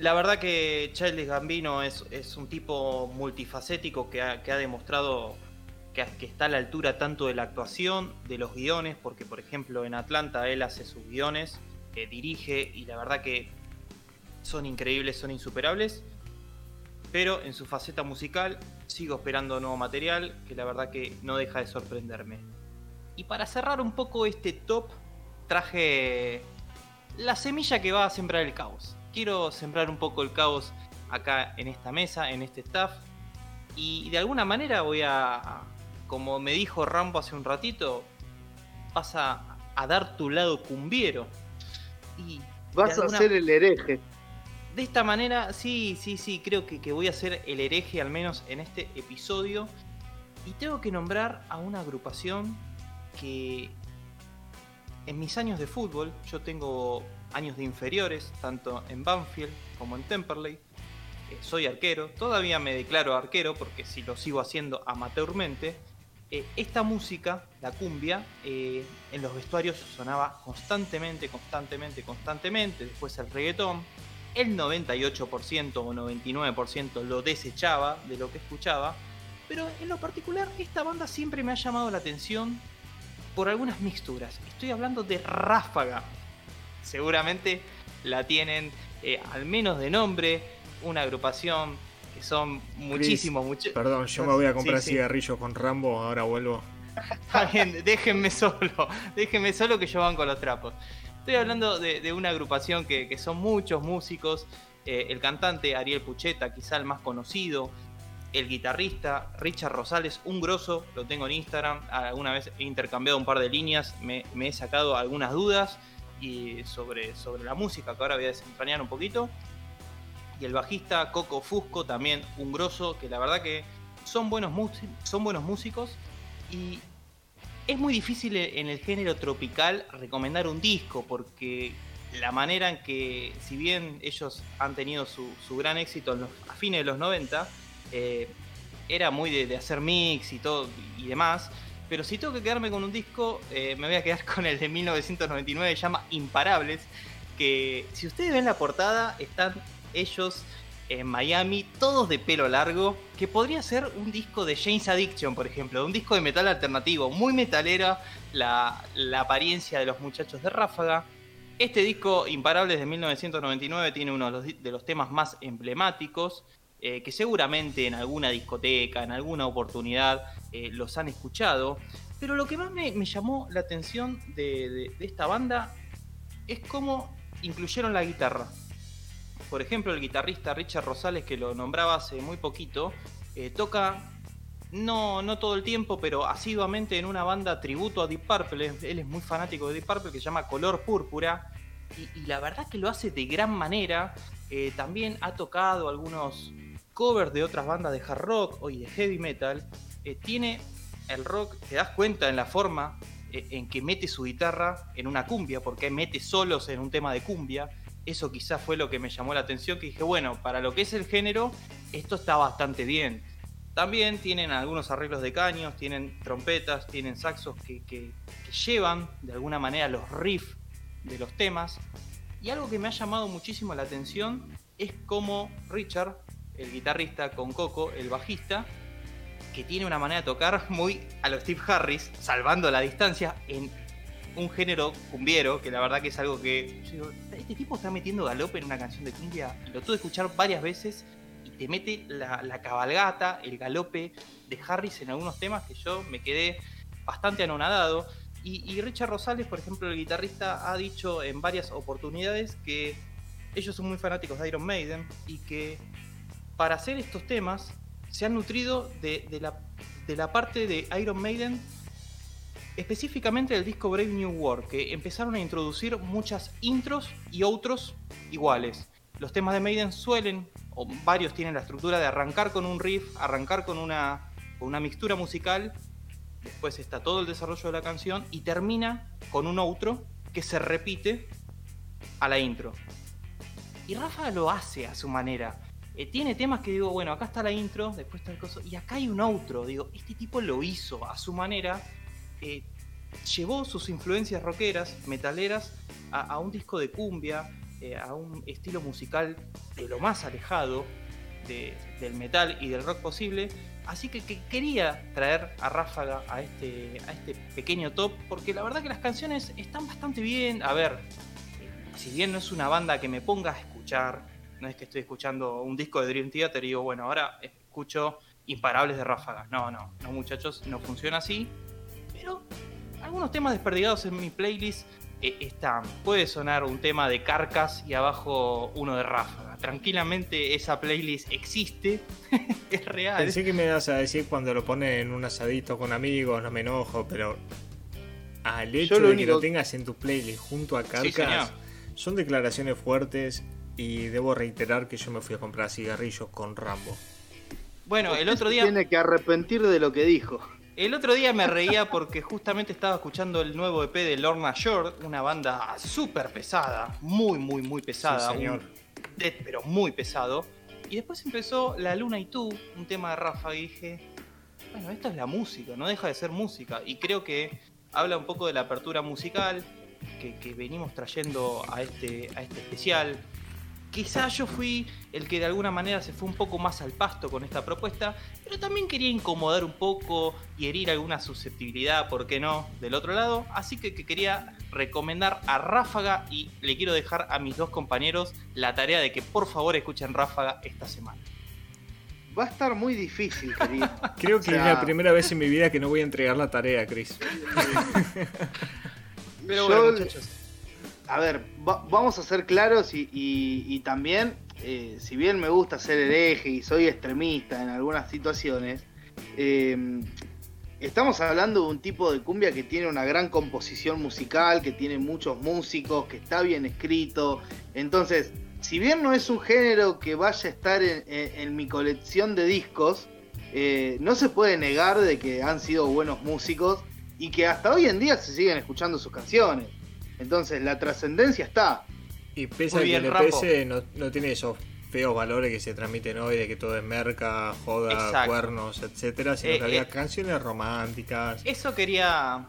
La verdad que Childish Gambino es, un tipo multifacético que ha, demostrado que, está a la altura tanto de la actuación, de los guiones, porque por ejemplo en Atlanta él hace sus guiones, que dirige y la verdad que son increíbles, son insuperables. Pero en su faceta musical sigo esperando nuevo material que la verdad que no deja de sorprenderme. Y para cerrar un poco este top, traje la semilla que va a sembrar el caos quiero sembrar un poco el caos acá en esta mesa, en este staff. Y de alguna manera voy a, como me dijo Rambo hace un ratito, vas a, dar tu lado cumbiero. Y vas a ser el hereje. De esta manera, sí, sí, sí, creo que, que voy a ser el hereje al menos en este episodio. Y tengo que nombrar a una agrupación que en mis años de fútbol, yo tengo años de inferiores, tanto en Banfield como en Temperley. Eh, soy arquero, todavía me declaro arquero porque si lo sigo haciendo amateurmente. Eh, esta música, la cumbia, eh, en los vestuarios sonaba constantemente, constantemente, constantemente. Después el reggaetón, el 98% o 99% lo desechaba de lo que escuchaba. Pero en lo particular, esta banda siempre me ha llamado la atención por algunas mixturas. Estoy hablando de Ráfaga, seguramente la tienen eh, al menos de nombre, una agrupación que son muchísimos, muchos. Perdón, yo me voy a comprar cigarrillos con Rambo, ahora vuelvo. Está bien, déjenme solo, déjenme solo que yo van con los trapos. Estoy hablando de, una agrupación que, son muchos músicos, eh, el cantante Ariel Pucheta, quizá el más conocido, el guitarrista Richard Rosales, un grosso, lo tengo en Instagram, alguna vez he intercambiado un par de líneas, me he sacado algunas dudas sobre, sobre la música, que ahora voy a desentrañar un poquito. Y el bajista Coco Fusco, también un grosso, que la verdad que son buenos, son buenos músicos. Y es muy difícil en el género tropical recomendar un disco, porque la manera en que, si bien ellos han tenido su, gran éxito a fines de los 90, eh, era muy de, de, hacer mix y todo y demás. Pero si tengo que quedarme con un disco, eh, me voy a quedar con el de 1999, se llama Imparables. Que si ustedes ven la portada, están ellos en Miami, todos de pelo largo, que podría ser un disco de James Addiction, por ejemplo, un disco de metal alternativo, muy metalera la, apariencia de los muchachos de Ráfaga. Este disco, Imparables de 1999, tiene uno de los temas más emblemáticos. Eh, que seguramente en alguna discoteca, en alguna oportunidad eh, los han escuchado. Pero lo que más me, llamó la atención de, esta banda es cómo incluyeron la guitarra. Por ejemplo, el guitarrista Richard Rosales, que lo nombraba hace muy poquito, Eh, toca, no, no todo el tiempo, pero asiduamente en una banda tributo a Deep Purple. Él es muy fanático de Deep Purple que se llama Color Púrpura. Y, la verdad que lo hace de gran manera. Eh, también ha tocado algunos covers de otras bandas de hard rock y de heavy metal. Eh, tiene el rock, te das cuenta en la forma en que mete su guitarra en una cumbia, porque mete solos en un tema de cumbia eso quizás fue lo que me llamó la atención, que dije, bueno, para lo que es el género, esto está bastante bien. También tienen algunos arreglos de caños, tienen trompetas, tienen saxos que, llevan de alguna manera los riffs de los temas. Y algo que me ha llamado muchísimo la atención es como Richard, el guitarrista, con Coco, el bajista, que tiene una manera de tocar muy a los Steve Harris, salvando la distancia en un género cumbiero, que la verdad que es algo que. este tipo está metiendo galope en una canción de cumbia. Lo tuve que escuchar varias veces y te mete la, cabalgata, el galope de Harris en algunos temas que yo me quedé bastante anonadado. Y, Richard Rosales, por ejemplo, el guitarrista, ha dicho en varias oportunidades que ellos son muy fanáticos de Iron Maiden y que para hacer estos temas se han nutrido de, la, parte de Iron Maiden específicamente el disco Brave New World, que empezaron a introducir muchas intros y otros iguales. Los temas de Maiden suelen, o varios tienen la estructura de arrancar con un riff, arrancar con una, con una mixtura musical, después está todo el desarrollo de la canción y termina con un outro que se repite a la intro. Y Rafa lo hace a su manera. Eh, tiene temas que digo, bueno, acá está la intro, después está el coso, y acá hay un outro. Digo, este tipo lo hizo a su manera eh, llevó sus influencias rockeras, metaleras, a, un disco de cumbia, eh, a un estilo musical de lo más alejado del metal y del rock posible. Así que, quería traer a Ráfaga a este, a este pequeño top, porque la verdad que las canciones están bastante bien. A ver, si bien no es una banda que me ponga a escuchar, no es que estoy escuchando un disco de Dream Theater y digo, bueno, ahora escucho Imparables de Ráfaga. No, no, no muchachos, no funciona así pero algunos temas desperdigados en mi playlist eh, están. Puede sonar un tema de Carcas y abajo uno de Ráfaga. Tranquilamente esa playlist existe, es real. Pensé que me ibas a decir cuando lo pones en un asadito con amigos, no me enojo, pero al hecho de que lo tengas en tu playlist junto a Carcas, son declaraciones fuertes y debo reiterar que yo me fui a comprar cigarrillos con Rambo. Bueno, el otro día... Tiene que arrepentir de lo que dijo. El otro día me reía porque justamente estaba escuchando el nuevo EP de Lorna Shore, una banda súper pesada, muy, muy, muy pesada. señor. pero muy pesado. Y después empezó La Luna y tú, un tema de Rafa, y dije, bueno, esta es la música, no deja de ser música. Y creo que habla un poco de la apertura musical que, que venimos trayendo a este, a este especial Quizás yo fui el que de alguna manera se fue un poco más al pasto con esta propuesta, pero también quería incomodar un poco y herir alguna susceptibilidad, ¿por qué no?, del otro lado. Así que, quería recomendar a Ráfaga y le quiero dejar a mis dos compañeros la tarea de que por favor escuchen Ráfaga esta semana. Va a estar muy difícil, querido. Creo que es la primera vez en mi vida que no voy a entregar la tarea, Chris. pero bueno, muchachos a ver, vamos a ser claros y, también, eh, si bien me gusta ser hereje y soy extremista en algunas situaciones, em, estamos hablando de un tipo de cumbia que tiene una gran composición musical, que tiene muchos músicos, que está bien escrito. Entonces, si bien no es un género que vaya a estar en, mi colección de discos, eh, no se puede negar de que han sido buenos músicos y que hasta hoy en día se siguen escuchando sus canciones. Entonces la trascendencia está. Y pese a que el pese, no, tiene esos feos valores que se transmiten hoy de que todo es merca, joda, cuernos, etcétera, sino que eh, había eh, canciones románticas. Eso quería.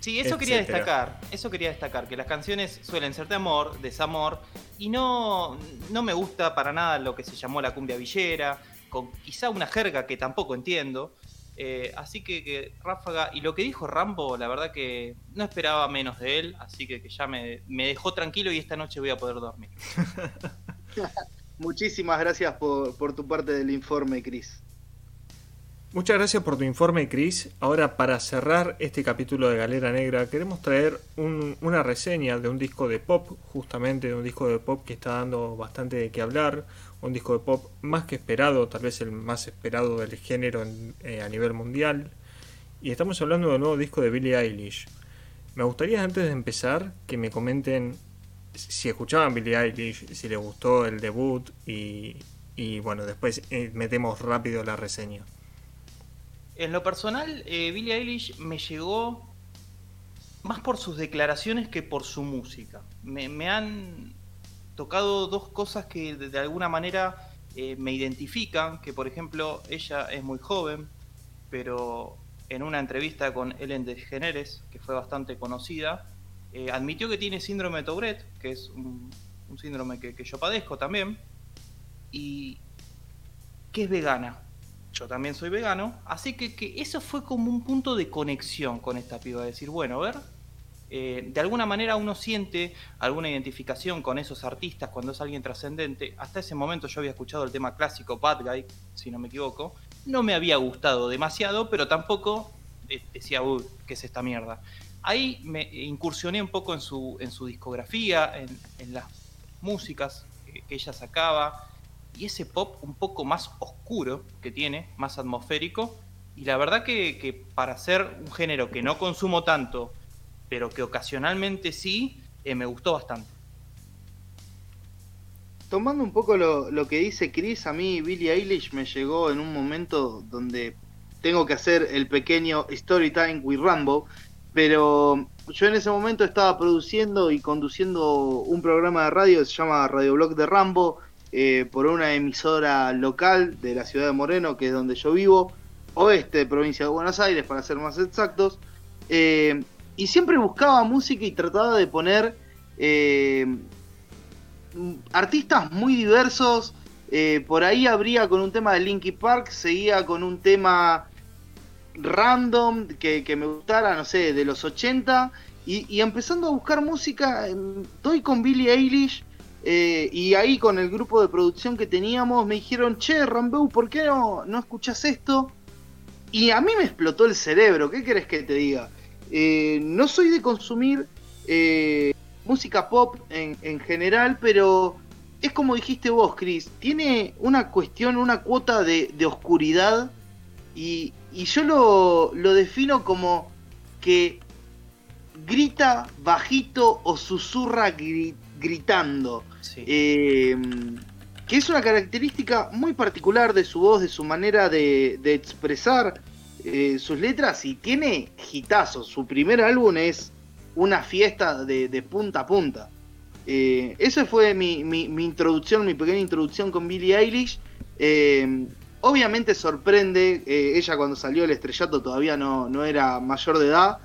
Sí, eso quería destacar. Eso quería destacar, que las canciones suelen ser de amor, desamor, y no, no me gusta para nada lo que se llamó la cumbia villera, con quizá una jerga que tampoco entiendo. Eh, así que, Ráfaga, y lo que dijo Rambo, la verdad que no esperaba menos de él, así que, ya me, dejó tranquilo y esta noche voy a poder dormir. Muchísimas gracias por, tu parte del informe, Chris. Muchas gracias por tu informe, Chris. Ahora, para cerrar este capítulo de Galera Negra, queremos traer una reseña de un disco de pop, justamente de un disco de pop que está dando bastante de qué hablar, un disco de pop más que esperado, tal vez el más esperado del género eh, a nivel mundial. Y estamos hablando del nuevo disco de Billie Eilish. Me gustaría antes de empezar que me comenten si escuchaban Billie Eilish, si les gustó el debut y, y bueno, después eh, metemos rápido la reseña. En lo personal, eh, Billie Eilish me llegó más por sus declaraciones que por su música. Me, han tocado dos cosas que de, alguna manera eh, me identifican, que por ejemplo ella es muy joven, pero en una entrevista con Ellen DeGeneres, que fue bastante conocida, eh, admitió que tiene síndrome de Tourette, que es un, síndrome que, yo padezco también, y que es vegana. Yo también soy vegano, así que, que, eso fue como un punto de conexión con esta piba, decir, bueno, a ver, eh, de alguna manera uno siente alguna identificación con esos artistas cuando es alguien trascendente. Hasta ese momento yo había escuchado el tema clásico Bad Guy, si no me equivoco, no me había gustado demasiado, pero tampoco decía, uy, ¿qué es esta mierda? Ahí me incursioné un poco en su, en su discografía, en, las músicas que ella sacaba, y ese pop un poco más oscuro que tiene, más atmosférico. Y la verdad que, para ser un género que no consumo tanto, pero que ocasionalmente sí, eh, me gustó bastante. Tomando un poco lo, que dice Chris, a mí Billie Eilish me llegó en un momento donde tengo que hacer el pequeño story time with Rambo, pero yo en ese momento estaba produciendo y conduciendo un programa de radio que se llama Radio Blog de Rambo, eh, por una emisora local de la ciudad de Moreno, que es donde yo vivo, oeste de provincia de Buenos Aires, para ser más exactos. Eh, y siempre buscaba música y trataba de poner eh, artistas muy diversos. por ahí abría con un tema de Linky Park, seguía con un tema random que, me gustara, no sé, de los 80. Y, empezando a buscar música, doy con Billie Eilish eh, y ahí con el grupo de producción que teníamos me dijeron, che, Rambeu, ¿por qué no, no escuchas esto? Y a mí me explotó el cerebro, ¿qué querés que te diga? Eh, no soy de consumir eh, música pop en, general, pero es como dijiste vos, Chris, tiene una cuestión, una cuota de, oscuridad y, yo lo, lo defino como que grita bajito o susurra gritando. Eh, que es una característica muy particular de su voz, de su manera de, expresar eh, sus letras y tiene hitazos. Su primer álbum es una fiesta de, punta a punta. Eh, esa fue mi, introducción, mi pequeña introducción con Billie Eilish. obviamente sorprende, ella cuando salió el estrellato todavía no, no era mayor de edad,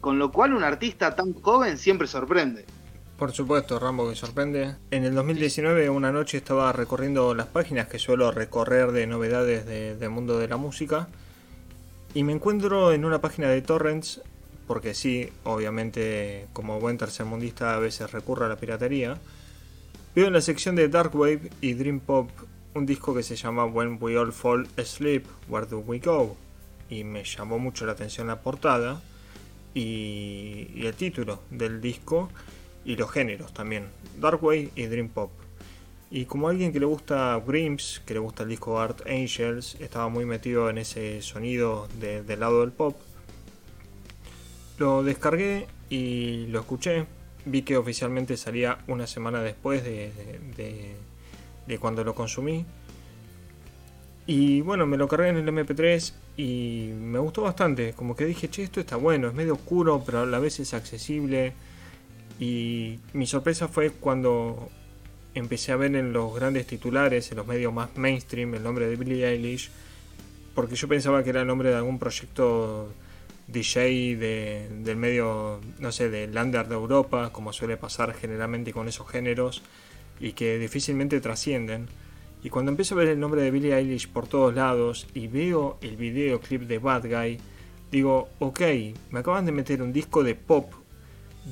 con lo cual un artista tan joven siempre sorprende. Por supuesto, Rambo que sorprende. En el 2019 una noche estaba recorriendo las páginas que suelo recorrer de novedades del mundo de la música y me encuentro en una página de torrents, porque sí, obviamente como buen tercermundista a veces recurro a la piratería, veo en la sección de Dark Wave y Dream Pop un disco que se llama When We All Fall Asleep, Where Do We Go? Y me llamó mucho la atención la portada y, y el título del disco y los géneros también, Darkwave y Dream Pop. Y como alguien que le gusta Grims, que le gusta el disco Art Angels, estaba muy metido en ese sonido del lado del pop, lo descargué y lo escuché. Vi que oficialmente salía una semana después de, de, cuando lo consumí. Y bueno, me lo cargué en el MP3 y me gustó bastante. Como que dije, che, esto está bueno, es medio oscuro, pero a la vez es accesible y mi sorpresa fue cuando empecé a ver en los grandes titulares, en los medios más mainstream, el nombre de Billie Eilish, porque yo pensaba que era el nombre de algún proyecto DJ del medio, no sé, del under de Europa, como suele pasar generalmente con esos géneros, y que difícilmente trascienden. Y cuando empiezo a ver el nombre de Billie Eilish por todos lados y veo el videoclip de Bad Guy, digo, ok, me acaban de meter un disco de pop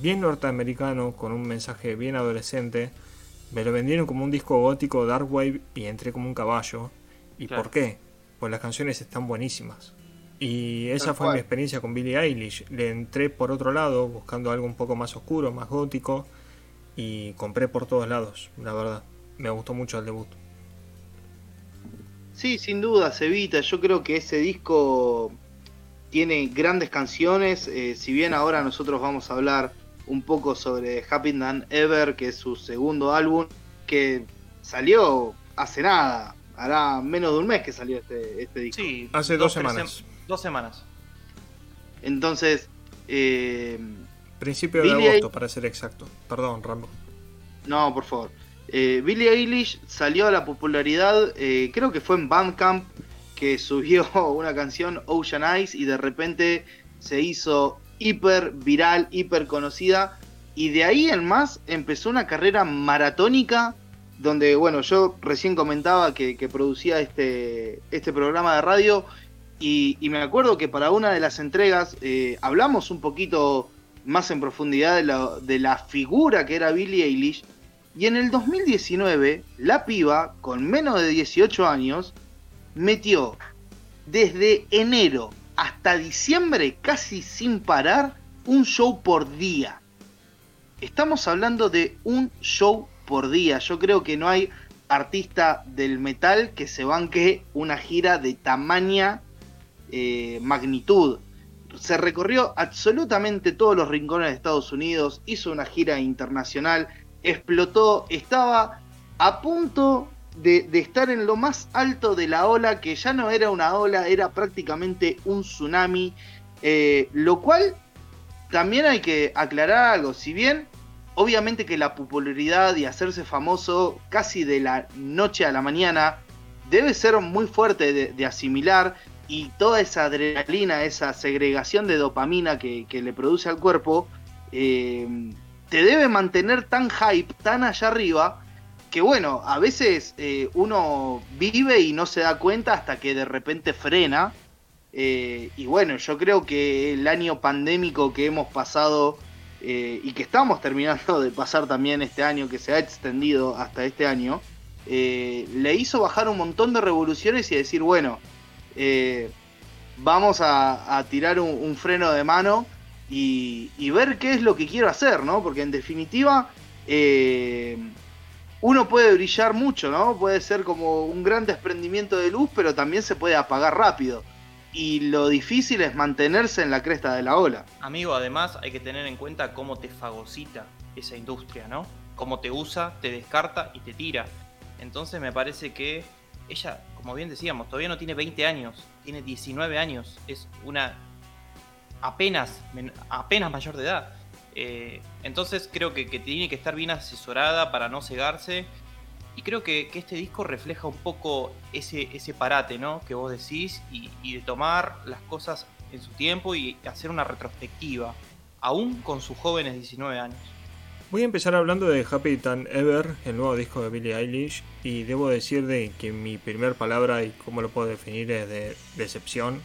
bien norteamericano, con un mensaje bien adolescente. Me lo vendieron como un disco gótico dark wave y entré como un caballo. ¿Y por qué? pues las canciones están buenísimas. Y esa fue cual. mi experiencia con Billie Eilish. Le entré por otro lado, buscando algo un poco más oscuro, más gótico, y compré por todos lados, la verdad. Me gustó mucho el debut. Sí, sin duda, Cevita. Yo creo que ese disco tiene grandes canciones. eh, si bien ahora nosotros vamos a hablar un poco sobre Happy Than Ever, que es su segundo álbum, que salió hace nada. Hará menos de un mes que salió este, este disco. Sí, Hace dos semanas. sem- dos semanas. Entonces, eh, Principio de Billie agosto, para ser exacto. Perdón, Rambo. No, por favor. Eh, Billie Eilish salió a la popularidad, eh, creo que fue en Bandcamp, que subió una canción Ocean Eyes y de repente se hizo hiper viral, hiper conocida. Y de ahí en más empezó una carrera maratónica donde, bueno, yo recién comentaba que, que producía este, este programa de radio y, y me acuerdo que para una de las entregas eh, hablamos un poquito más en profundidad de la, de la figura que era Billie Eilish. Y en el 2019, la piba, con menos de 18 años, metió desde enero hasta diciembre, casi sin parar, un show por día. Estamos hablando de un show por día. Yo creo que no hay artista del metal que se banque una gira de tamaña eh, magnitud. Se recorrió absolutamente todos los rincones de Estados Unidos, hizo una gira internacional, explotó, estaba a punto de, estar en lo más alto de la ola, que ya no era una ola, era prácticamente un tsunami, eh, lo cual también hay que aclarar algo, si bien obviamente que la popularidad y hacerse famoso casi de la noche a la mañana debe ser muy fuerte de, asimilar y toda esa adrenalina, esa segregación de dopamina que, que le produce al cuerpo, eh, te debe mantener tan hype, tan allá arriba, que bueno, a veces eh, uno vive y no se da cuenta hasta que de repente frena. Eh, y bueno, yo creo que el año pandémico que hemos pasado eh, y que estamos terminando de pasar también este año, que se ha extendido hasta este año, le hizo bajar un montón de revoluciones y decir, bueno, vamos a, tirar un, freno de mano y, ver qué es lo que quiero hacer, ¿no? Porque en definitiva, uno puede brillar mucho, ¿no? Puede ser como un gran desprendimiento de luz, pero también se puede apagar rápido. Y lo difícil es mantenerse en la cresta de la ola. Amigo, además hay que tener en cuenta cómo te fagocita esa industria, ¿no? Cómo te usa, te descarta y te tira. Entonces me parece que ella, como bien decíamos, todavía no tiene 20 años, tiene 19 años, es una apenas, apenas mayor de edad. Eh, entonces creo que, que tiene que estar bien asesorada para no cegarse. Y creo que, que este disco refleja un poco ese, ese parate, ¿no? Que vos decís y, y de tomar las cosas en su tiempo y hacer una retrospectiva, aún con sus jóvenes 19 años. Voy a empezar hablando de Happy Than Ever, el nuevo disco de Billie Eilish, y debo decir de que mi primer palabra y cómo lo puedo definir es de decepción,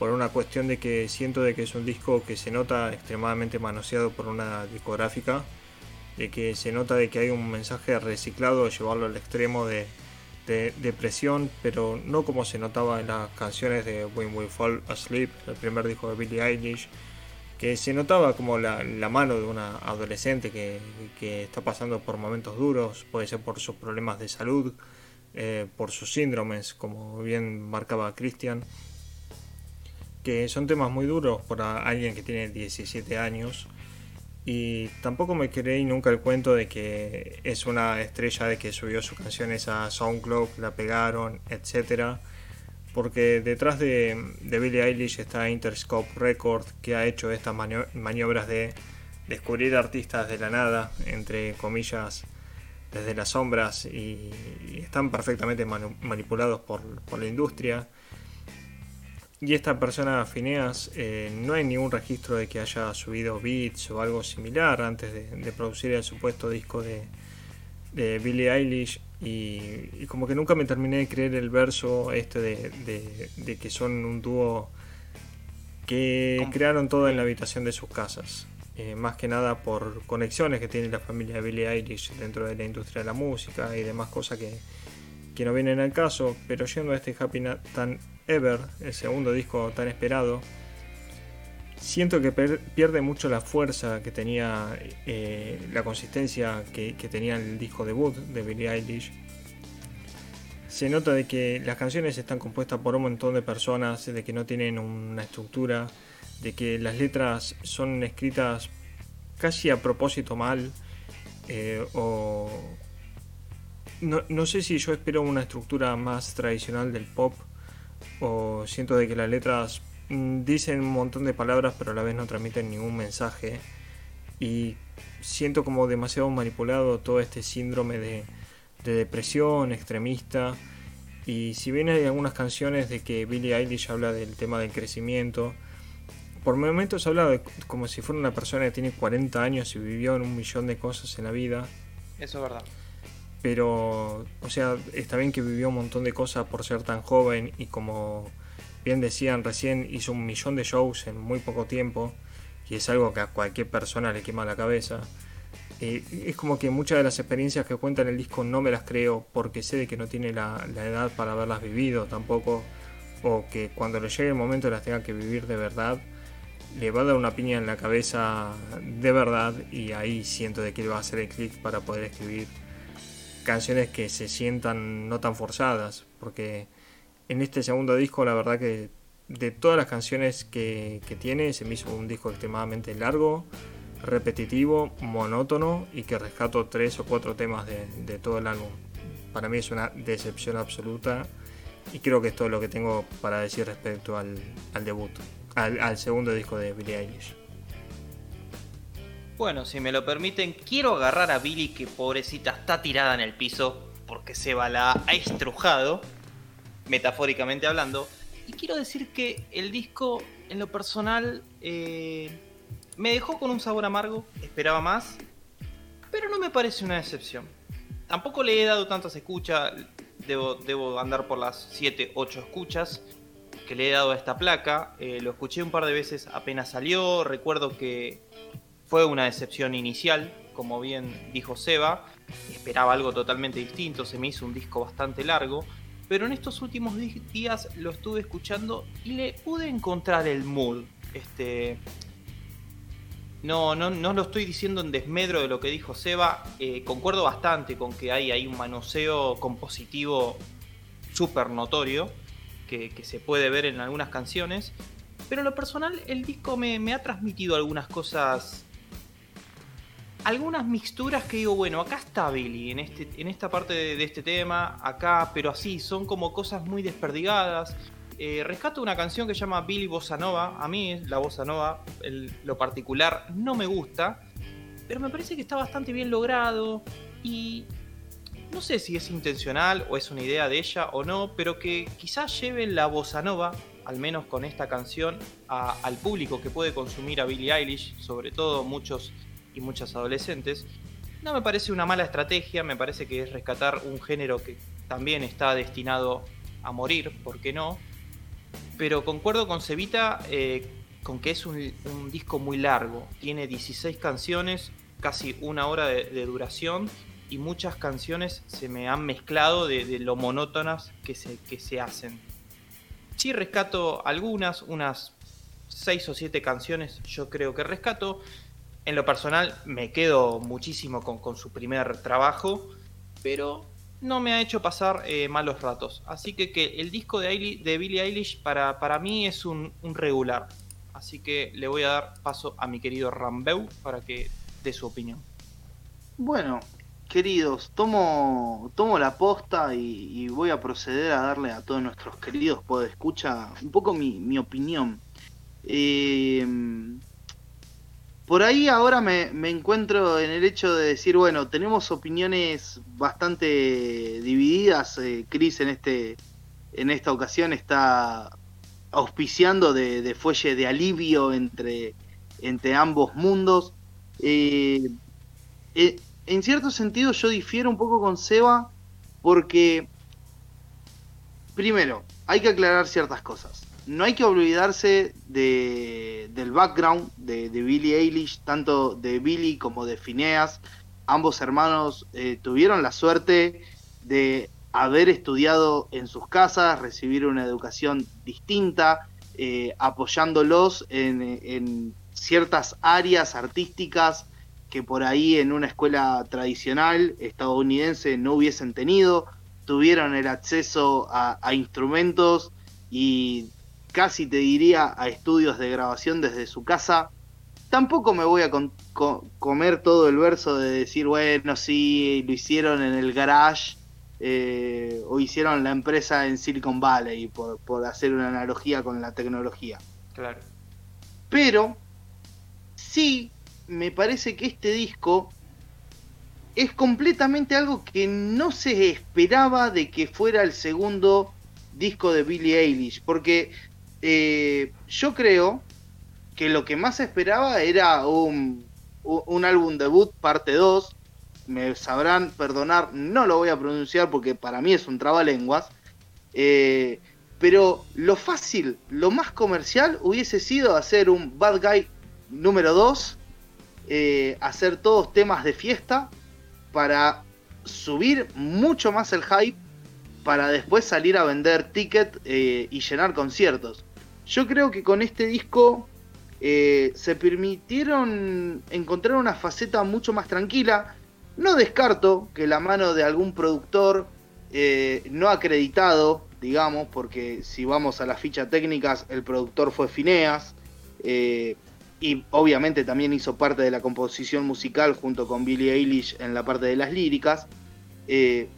por una cuestión de que siento de que es un disco que se nota extremadamente manoseado por una discográfica, de que se nota de que hay un mensaje reciclado llevarlo al extremo de, de depresión, pero no como se notaba en las canciones de When We Fall Asleep, el primer disco de Billie Eilish, que se notaba como la, la mano de una adolescente que, que está pasando por momentos duros, puede ser por sus problemas de salud, eh, por sus síndromes, como bien marcaba Christian, que son temas muy duros para alguien que tiene 17 años. Y tampoco me creí nunca el cuento de que es una estrella de que subió sus canciones a SoundCloud, la pegaron, etcétera porque detrás de, de Billie Eilish está Interscope Record, que ha hecho estas manio- maniobras de descubrir artistas de la nada, entre comillas, desde las sombras, y, están perfectamente manipulados por la industria. Y esta persona, Phineas, eh, no hay ningún registro de que haya subido beats o algo similar antes de, de producir el supuesto disco de, de Billie Eilish y, y como que nunca me terminé de creer el verso este de, de- de que son un dúo que ¿Cómo? crearon todo en la habitación de sus casas. Eh, más que nada por conexiones que tiene la familia de Billie Eilish dentro de la industria de la música y demás cosas que, que no vienen al caso, pero yendo a este Happy Tan Ever, el segundo disco tan esperado, siento que pierde mucho la fuerza que tenía, eh, la consistencia que, tenía el disco debut de Billie Eilish. Se nota de que las canciones están compuestas por un montón de personas, de que no tienen una estructura, de que las letras son escritas casi a propósito mal, eh, o no, no, sé si yo espero una estructura más tradicional del pop, o siento de que las letras Mm, dicen un montón de palabras pero a la vez no transmiten ningún mensaje. Y siento como demasiado manipulado todo este síndrome de, depresión extremista. Y si bien hay algunas canciones de que Billie Eilish habla del tema del crecimiento por momentos habla de, como si fuera una persona que tiene 40 años y vivió en un millón de cosas en la vida. Eso es verdad pero o sea está bien que vivió un montón de cosas por ser tan joven y como bien decían recién, hizo un millón de shows en muy poco tiempo y es algo que a cualquier persona le quema la cabeza. Eh, es como que muchas de las experiencias que cuenta en el disco no me las creo porque sé de que no tiene la, edad para haberlas vivido tampoco o que cuando le llegue el momento las tenga que vivir de verdad le va a dar una piña en la cabeza de verdad y ahí siento de que le va a hacer el clic para poder escribir canciones que se sientan no tan forzadas porque en este segundo disco, la verdad que de todas las canciones que, tiene, se me hizo un disco extremadamente largo, repetitivo, monótono y que rescato tres o cuatro temas de, todo el álbum. Para mí es una decepción absoluta y creo que es todo lo que tengo para decir respecto al, debut, al, segundo disco de Billie Eilish. Bueno, si me lo permiten, quiero agarrar a Billie que pobrecita está tirada en el piso porque Seba la ha estrujado metafóricamente hablando. Y quiero decir que el disco, en lo personal, eh, me dejó con un sabor amargo, esperaba más, pero no me parece una decepción. Tampoco le he dado tantas escuchas, debo, debo andar por las 7, 8 escuchas que le he dado a esta placa. Eh, lo escuché un par de veces apenas salió, recuerdo que fue una decepción inicial, como bien dijo Seba, esperaba algo totalmente distinto, se me hizo un disco bastante largo pero en estos últimos días lo estuve escuchando y le pude encontrar el mood. Este, no, no, no lo estoy diciendo en desmedro de lo que dijo Seba. Eh, concuerdo bastante con que hay, hay un manoseo compositivo súper notorio que, se puede ver en algunas canciones. Pero en lo personal, el disco me, me ha transmitido algunas cosas algunas mixturas que digo, bueno, acá está Billy, en, este, en esta parte de, este tema, acá, pero así, son como cosas muy desperdigadas. Eh, rescato una canción que se llama Billy Bossa Nova. A mí la Bossa Nova, lo particular, no me gusta, pero me parece que está bastante bien logrado y no sé si es intencional o es una idea de ella o no, pero que quizás lleve la Bossa Nova, al menos con esta canción, al público que puede consumir a Billie Eilish, sobre todo muchos y muchas adolescentes. No me parece una mala estrategia, me parece que es rescatar un género que también está destinado a morir, ¿por qué no? Pero concuerdo con Cevita eh, con que es un, disco muy largo, tiene 16 canciones, casi una hora de, duración y muchas canciones se me han mezclado de, lo monótonas que se, que se hacen. Sí rescato algunas, unas 6 o 7 canciones yo creo que rescato, en lo personal me quedo muchísimo con, su primer trabajo, pero no me ha hecho pasar eh, malos ratos. Así que, el disco de, de Billie Eilish para, para mí es un, regular. Así que le voy a dar paso a mi querido Rambeu para que dé su opinión. Bueno, queridos, tomo, tomo la posta y, voy a proceder a darle a todos nuestros queridos escucha un poco mi, mi opinión. Eh, por ahí ahora me, encuentro en el hecho de decir, bueno, tenemos opiniones bastante divididas. Eh, Chris en, este, en esta ocasión está auspiciando de, fuelle de alivio entre, entre ambos mundos. Eh, eh, en cierto sentido yo difiero un poco con Seba porque, primero, hay que aclarar ciertas cosas no hay que olvidarse de, del background de, Billy Eilish, tanto de Billy como de Phineas. Ambos hermanos eh, tuvieron la suerte de haber estudiado en sus casas, recibir una educación distinta, eh, apoyándolos en, ciertas áreas artísticas que por ahí en una escuela tradicional estadounidense no hubiesen tenido, tuvieron el acceso a, instrumentos y casi te diría a estudios de grabación desde su casa. Tampoco me voy a comer todo el verso de decir, bueno, sí, lo hicieron en el garage eh, o hicieron la empresa en Silicon Valley, por, por hacer una analogía con la tecnología. Claro. Pero sí me parece que este disco es completamente algo que no se esperaba de que fuera el segundo disco de Billie Eilish, porque eh, yo creo que lo que más esperaba era un, álbum debut parte 2, me sabrán perdonar, no lo voy a pronunciar porque para mí es un trabalenguas. Eh, pero lo fácil, lo más comercial hubiese sido hacer un Bad Guy número 2, eh, hacer todos temas de fiesta para subir mucho más el hype para después salir a vender ticket eh, y llenar conciertos. Yo creo que con este disco se permitieron encontrar una faceta mucho más tranquila. No descarto que la mano de algún productor eh, no acreditado, digamos, porque si vamos a las fichas técnicas, el productor fue Fineas, eh, y obviamente también hizo parte de la composición musical junto con Billie Eilish en la parte de las líricas. Eh,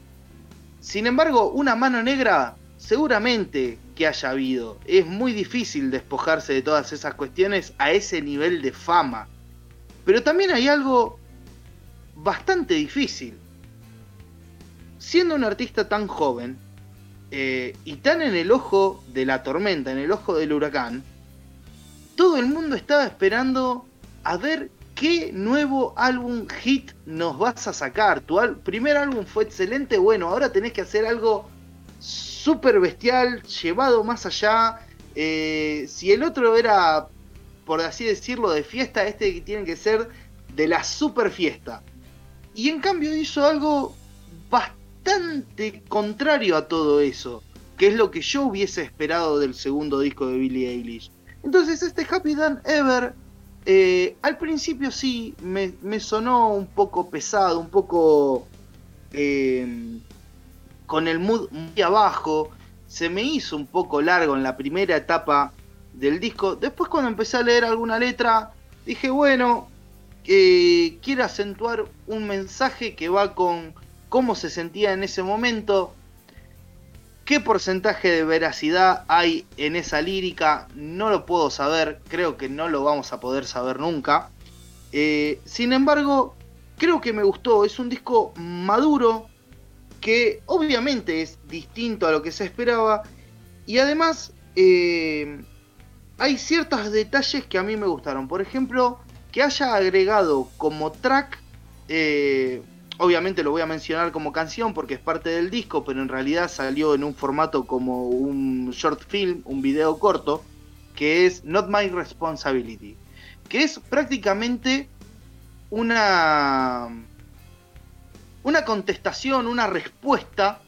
sin embargo, una mano negra seguramente que haya habido. Es muy difícil despojarse de todas esas cuestiones a ese nivel de fama. Pero también hay algo bastante difícil. Siendo un artista tan joven eh, y tan en el ojo de la tormenta, en el ojo del huracán, todo el mundo estaba esperando a ver qué nuevo álbum hit nos vas a sacar. Tu primer álbum fue excelente, bueno, ahora tenés que hacer algo súper bestial, llevado más allá. Eh, si el otro era, por así decirlo, de fiesta, este tiene que ser de la super fiesta. Y en cambio hizo algo bastante contrario a todo eso, que es lo que yo hubiese esperado del segundo disco de Billie Eilish. Entonces este Happy Dan Ever, eh, al principio sí, me, sonó un poco pesado, un poco eh, con el mood muy abajo, se me hizo un poco largo en la primera etapa del disco. Después cuando empecé a leer alguna letra, dije, bueno, que quiere acentuar un mensaje que va con cómo se sentía en ese momento, qué porcentaje de veracidad hay en esa lírica, no lo puedo saber, creo que no lo vamos a poder saber nunca. Eh, sin embargo, creo que me gustó, es un disco maduro que obviamente es distinto a lo que se esperaba y además eh, hay ciertos detalles que a mí me gustaron. Por ejemplo, que haya agregado como track, eh, obviamente lo voy a mencionar como canción porque es parte del disco, pero en realidad salió en un formato como un short film, un video corto, que es Not My Responsibility, que es prácticamente una, una contestación, una respuesta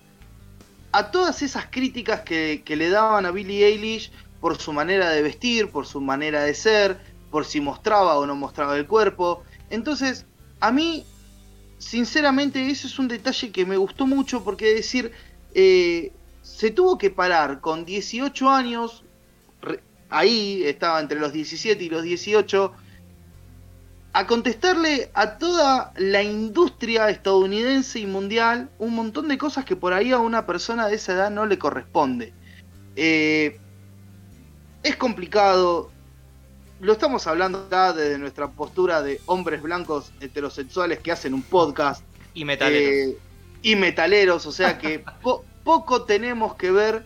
a todas esas críticas que, le daban a Billie Eilish por su manera de vestir, por su manera de ser, por si mostraba o no mostraba el cuerpo. Entonces, a mí, sinceramente, eso es un detalle que me gustó mucho porque decir, eh, se tuvo que parar con 18 años, ahí estaba entre los 17 y los 18, a contestarle a toda la industria estadounidense y mundial un montón de cosas que por ahí a una persona de esa edad no le corresponde. Eh, es complicado, lo estamos hablando acá desde nuestra postura de hombres blancos heterosexuales que hacen un podcast. Y metaleros. Eh, y metaleros, o sea que poco tenemos que ver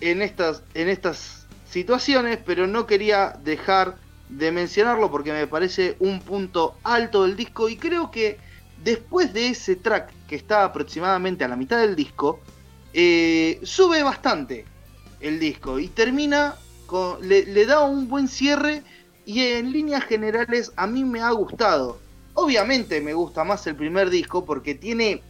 en estas, en estas situaciones, pero no quería dejar de mencionarlo porque me parece un punto alto del disco y creo que después de ese track que está aproximadamente a la mitad del disco, eh, sube bastante el disco y termina, con, le da un buen cierre y en líneas generales a mí me ha gustado. Obviamente me gusta más el primer disco porque tiene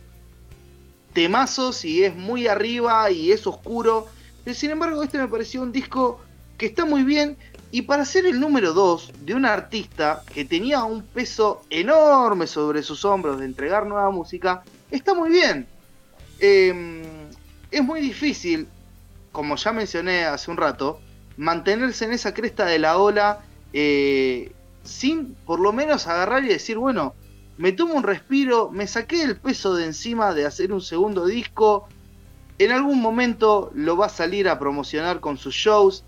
temazos y es muy arriba y es oscuro. Pero sin embargo, este me pareció un disco que está muy bien. Y para ser el número 2 de un artista que tenía un peso enorme sobre sus hombros de entregar nueva música, está muy bien. Em, es muy difícil, como ya mencioné hace un rato, mantenerse en esa cresta de la ola eh, sin por lo menos agarrar y decir, bueno, me tomo un respiro, me saqué el peso de encima de hacer un segundo disco, en algún momento lo va a salir a promocionar con sus shows.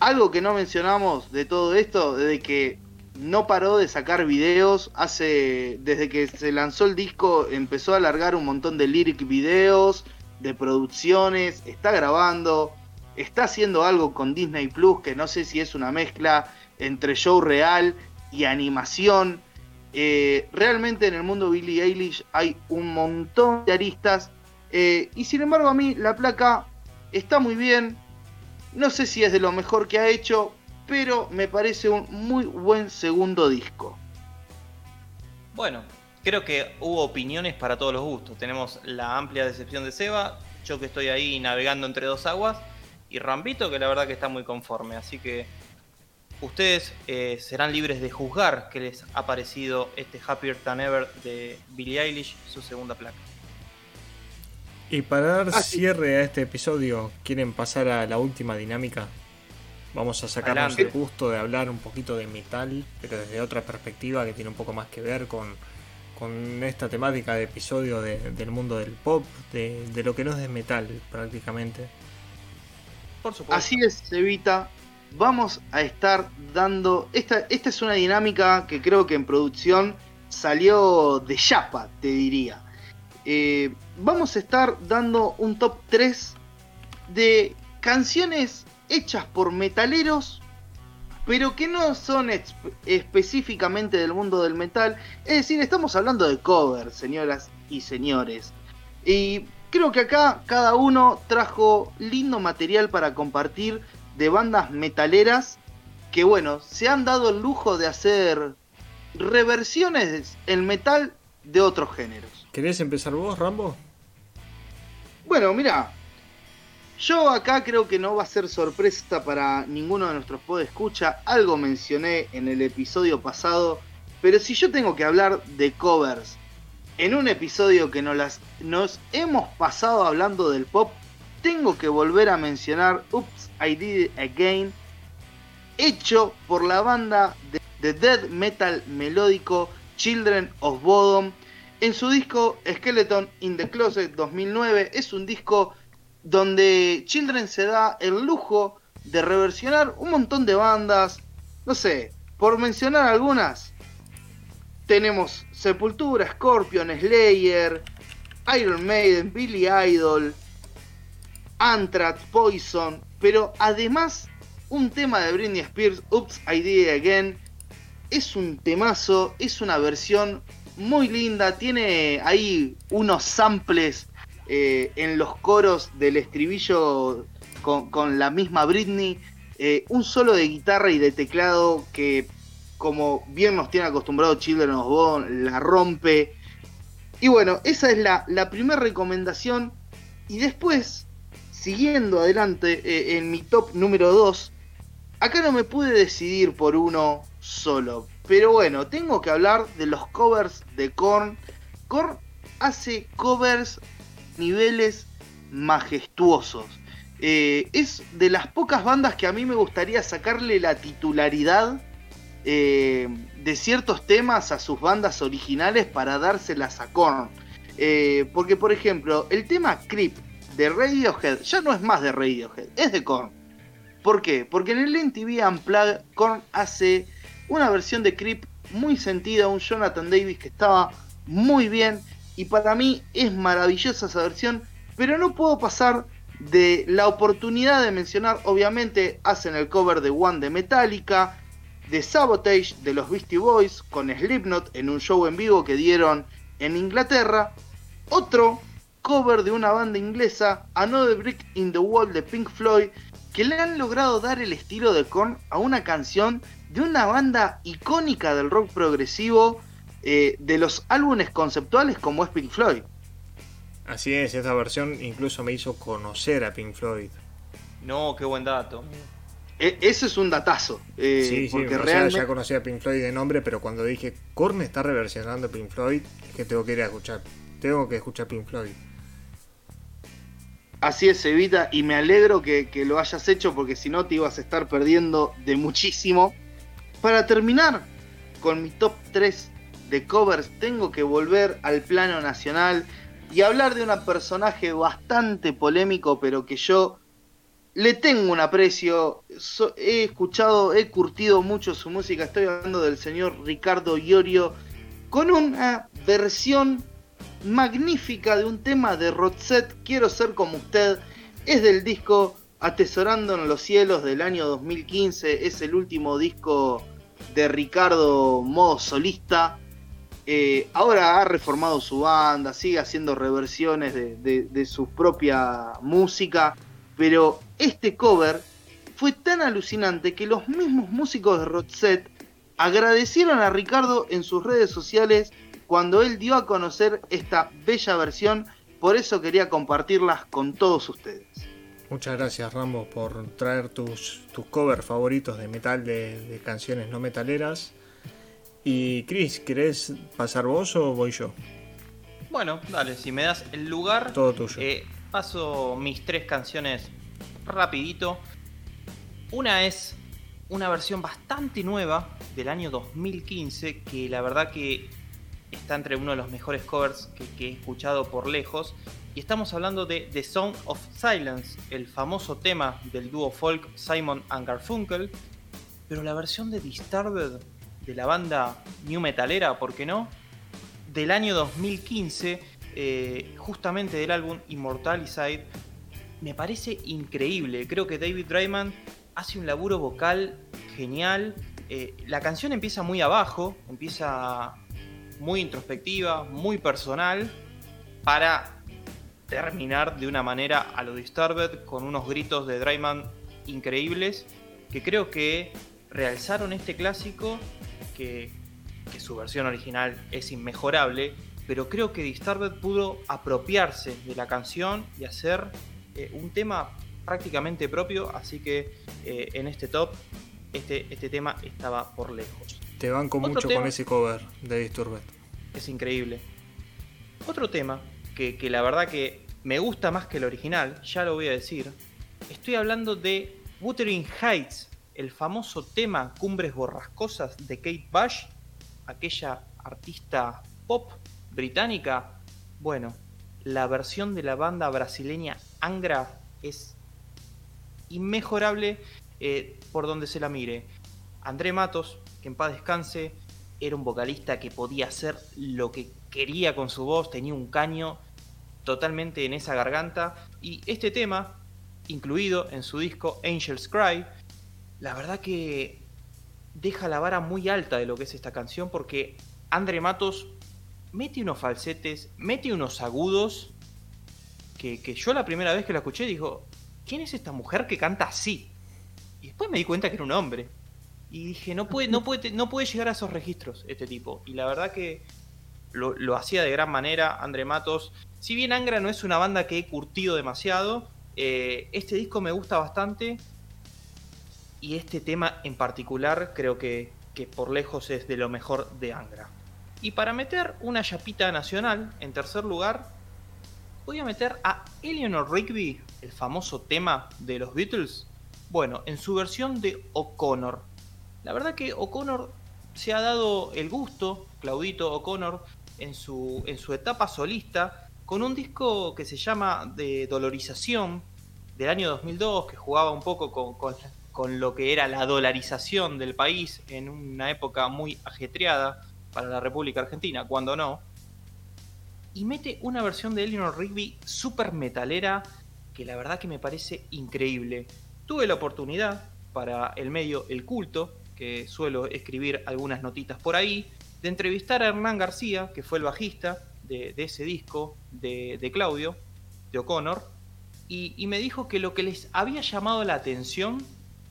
Algo que no mencionamos de todo esto, de que no paró de sacar videos, hace desde que se lanzó el disco empezó a alargar un montón de lyric videos, de producciones, está grabando, está haciendo algo con Disney Plus que no sé si es una mezcla entre show real y animación. Eh, realmente en el mundo Billie Eilish hay un montón de aristas. Eh, y sin embargo a mí la placa está muy bien. No sé si es de lo mejor que ha hecho, pero me parece un muy buen segundo disco. Bueno, creo que hubo opiniones para todos los gustos. Tenemos la amplia decepción de Seba, yo que estoy ahí navegando entre dos aguas, y Rambito que la verdad que está muy conforme. Así que ustedes eh, serán libres de juzgar qué les ha parecido este Happier Than Ever de Billie Eilish, su segunda placa. Y para dar ah, cierre a este episodio, ¿quieren pasar a la última dinámica? Vamos a sacarnos el gusto de hablar un poquito de metal, pero desde otra perspectiva que tiene un poco más que ver con, esta temática de episodio del mundo del pop, de, de, lo que no es de metal prácticamente. Por supuesto. Así es, Evita vamos a estar dando. Esta, esta es una dinámica que creo que en producción salió de chapa, te diría. Eh, vamos a estar dando un top 3 de canciones hechas por metaleros, pero que no son específicamente del mundo del metal. Es decir, estamos hablando de covers, señoras y señores. Y creo que acá cada uno trajo lindo material para compartir de bandas metaleras que, bueno, se han dado el lujo de hacer reversiones en metal de otros géneros. ¿Querés empezar vos, Rambo? Bueno, mira, yo acá creo que no va a ser sorpresa para ninguno de nuestros escucha. Algo mencioné en el episodio pasado, pero si yo tengo que hablar de covers en un episodio que nos, las, nos hemos pasado hablando del pop, tengo que volver a mencionar Oops, I Did It Again, hecho por la banda de, death metal melódico Children of Bodom en su disco Skeleton in the Closet 2009. Es un disco donde Children se da el lujo de reversionar un montón de bandas. No sé, por mencionar algunas, tenemos Sepultura, Scorpion, Slayer, Iron Maiden, Billy Idol, Anthrax, Poison, pero además un tema de Britney Spears, Oops, I Did It Again, es un temazo, es una versión muy linda, tiene ahí unos samples eh, en los coros del estribillo con, la misma Britney, eh, un solo de guitarra y de teclado que como bien nos tiene acostumbrado Children of Bone, la rompe. Y bueno, esa es la, primera recomendación. Y después siguiendo adelante eh, en mi top número 2, acá no me pude decidir por uno solo. Pero bueno, tengo que hablar de los covers de Korn. Korn hace covers niveles majestuosos. Eh, es de las pocas bandas que a mí me gustaría sacarle la titularidad eh, de ciertos temas a sus bandas originales para dárselas a Korn. porque por ejemplo, el tema Creep de Radiohead ya no es más de Radiohead, es de Korn. ¿Por qué? Porque en el MTV Unplugged Korn hace una versión de Creep muy sentida, un Jonathan Davis que estaba muy bien y para mí es maravillosa esa versión, pero no puedo pasar de la oportunidad de mencionar, obviamente hacen el cover de One de Metallica, de Sabotage de los Beastie Boys con Slipknot en un show en vivo que dieron en Inglaterra, otro cover de una banda inglesa, Another Brick in the Wall de Pink Floyd, que le han logrado dar el estilo de Korn a una canción de una banda icónica del rock progresivo eh, de los álbumes conceptuales como es Pink Floyd. Así es, esta versión incluso me hizo conocer a Pink Floyd. No, qué buen dato. E- ese es un datazo. eh, sí, sí, porque realmente. ya conocía a Pink Floyd de nombre, pero cuando dije, Korn está reversionando a Pink Floyd, es que tengo que ir a escuchar. Tengo que escuchar Pink Floyd. Así es, Evita, y me alegro que, que lo hayas hecho porque si no te ibas a estar perdiendo de muchísimo. Para terminar con mi top 3 de covers, tengo que volver al plano nacional y hablar de un personaje bastante polémico, pero que yo le tengo un aprecio. He escuchado, he curtido mucho su música. Estoy hablando del señor Ricardo Iorio con una versión magnífica de un tema de Roxette, Quiero ser como usted, es del disco Atesorando en los cielos del año 2015, es el último disco de Ricardo modo solista. Eh, ahora ha reformado su banda, sigue haciendo reversiones de, de- su propia música, pero este cover fue tan alucinante que los mismos músicos de Roxette agradecieron a Ricardo en sus redes sociales cuando él dio a conocer esta bella versión, por eso quería compartirlas con todos ustedes. Muchas gracias Rambo por traer tus, tus covers favoritos de metal de, de canciones no metaleras. Y Chris, ¿querés pasar vos o voy yo? Bueno, dale, si me das el lugar, Todo tuyo. eh, paso mis tres canciones rapidito. Una es una versión bastante nueva del año 2015 que la verdad que está entre uno de los mejores covers que, que he escuchado por lejos. Y estamos hablando de The Song of Silence, el famoso tema del dúo folk Simon and Garfunkel. Pero la versión de Disturbed de la banda New Metalera, ¿por qué no? Del año 2015, eh, justamente del álbum Immortalized, me parece increíble. Creo que David Drayman hace un laburo vocal genial. Eh, la canción empieza muy abajo, empieza muy introspectiva, muy personal, para terminar de una manera a lo Disturbed con unos gritos de Drayman increíbles que creo que realzaron este clásico que, que su versión original es inmejorable, pero creo que Disturbed pudo apropiarse de la canción y hacer eh, un tema prácticamente propio, así que eh, en este top este, este tema estaba por lejos. Te banco otro mucho con ese cover de Disturbed. Es increíble. Otro tema que, la verdad que me gusta más que el original, ya lo voy a decir. Estoy hablando de Wuthering Heights, el famoso tema Cumbres Borrascosas de Kate Bush, aquella artista pop británica. Bueno, la versión de la banda brasileña Angra es inmejorable eh, por donde se la mire. André Matos, que en paz descanse, era un vocalista que podía hacer lo que quería con su voz, tenía un caño totalmente en esa garganta. Y este tema, incluido en su disco Angel's Cry, la verdad que deja la vara muy alta de lo que es esta canción porque André Matos mete unos falsetes, mete unos agudos que, que yo la primera vez que la escuché digo, ¿quién es esta mujer que canta así? Y después me di cuenta que era un hombre. Y dije, no puede, no puede, no puede llegar a esos registros este tipo. Y la verdad que lo, hacía de gran manera André Matos. Si bien Angra no es una banda que he curtido demasiado, eh, este disco me gusta bastante. Y este tema en particular creo que, que por lejos es de lo mejor de Angra. Y para meter una chapita nacional, en tercer lugar, voy a meter a Eleanor Rigby, el famoso tema de los Beatles. Bueno, en su versión de O'Connor. La verdad que O'Connor se ha dado el gusto, Claudito O'Connor, en su, en su etapa solista, con un disco que se llama De Dolorización, del año 2002, que jugaba un poco con, con- lo que era la dolarización del país en una época muy ajetreada para la República Argentina, cuando no. Y mete una versión de Eleanor Rigby super metalera que la verdad que me parece increíble. Tuve la oportunidad para el medio El Culto, que suelo escribir algunas notitas por ahí, de entrevistar a Hernán García, que fue el bajista de, ese disco de, Claudio, de O'Connor, y, y me dijo que lo que les había llamado la atención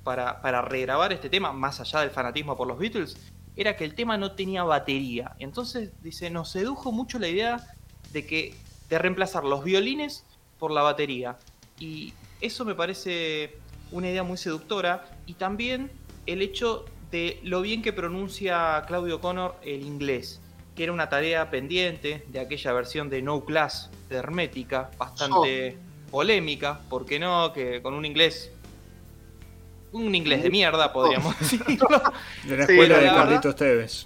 para, para regrabar este tema, más allá del fanatismo por los Beatles, era que el tema no tenía batería. Entonces, dice, nos sedujo mucho la idea de que de reemplazar los violines por la batería. Y eso me parece una idea muy seductora y también el hecho de lo bien que pronuncia Claudio Connor el inglés, que era una tarea pendiente de aquella versión de No Class de Hermética, bastante polémica, ¿por qué no? Que con un inglés un inglés de mierda, podríamos decirlo. De la escuela de Carlitos Tevez.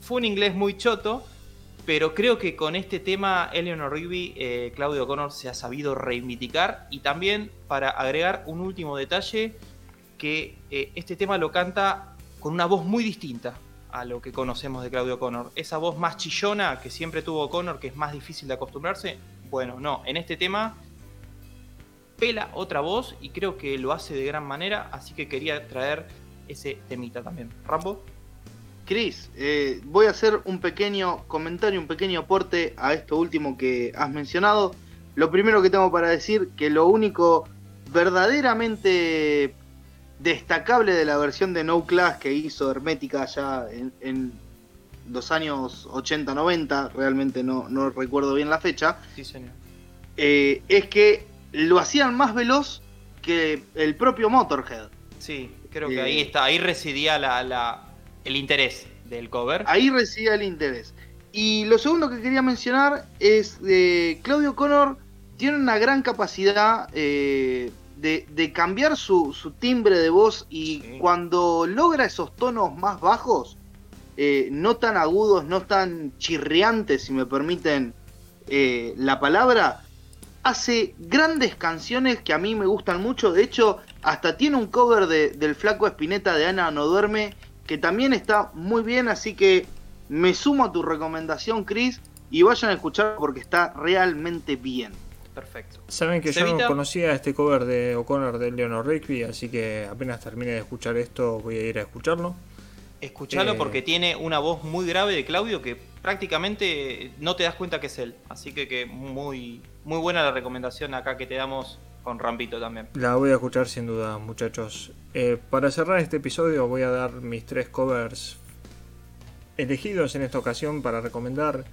Fue un inglés muy choto, pero creo que con este tema Eleanor Rigby, eh, Claudio Connor se ha sabido reivindicar y también para agregar un último detalle, que eh, este tema lo canta con una voz muy distinta a lo que conocemos de Claudio Connor. Esa voz más chillona que siempre tuvo Connor, que es más difícil de acostumbrarse. Bueno, no, en este tema pela otra voz y creo que lo hace de gran manera, así que quería traer ese temita también. Rambo. Cris, eh, voy a hacer un pequeño comentario, un pequeño aporte a esto último que has mencionado. Lo primero que tengo para decir que lo único verdaderamente destacable de la versión de No Class que hizo Hermética ya en, los años 80-90, realmente no, no, recuerdo bien la fecha, sí, señor. Eh, es que lo hacían más veloz que el propio Motorhead. Sí, creo que ahí eh, está, ahí residía la, el interés del cover. Ahí residía el interés. Y lo segundo que quería mencionar es que eh, Claudio Connor tiene una gran capacidad eh, de, cambiar su, timbre de voz y cuando logra esos tonos más bajos, no tan agudos, no tan chirriantes, si me permiten la palabra, hace grandes canciones que a mí me gustan mucho. De hecho, hasta tiene un cover de, del Flaco Espineta de Ana No Duerme que también está muy bien. Así que me sumo a tu recomendación, Chris, y vayan a escucharlo porque está realmente bien. Perfecto. Saben que yo no conocía este cover de O'Connor de Leonor Rigby, así que apenas termine de escuchar esto voy a ir a escucharlo. Escuchalo eh, porque tiene una voz muy grave de Claudio que prácticamente no te das cuenta que es él. Así que, que muy, muy buena la recomendación acá que te damos con Rampito también. La voy a escuchar sin duda, muchachos. Eh, para cerrar este episodio voy a dar mis tres covers elegidos en esta ocasión para recomendar.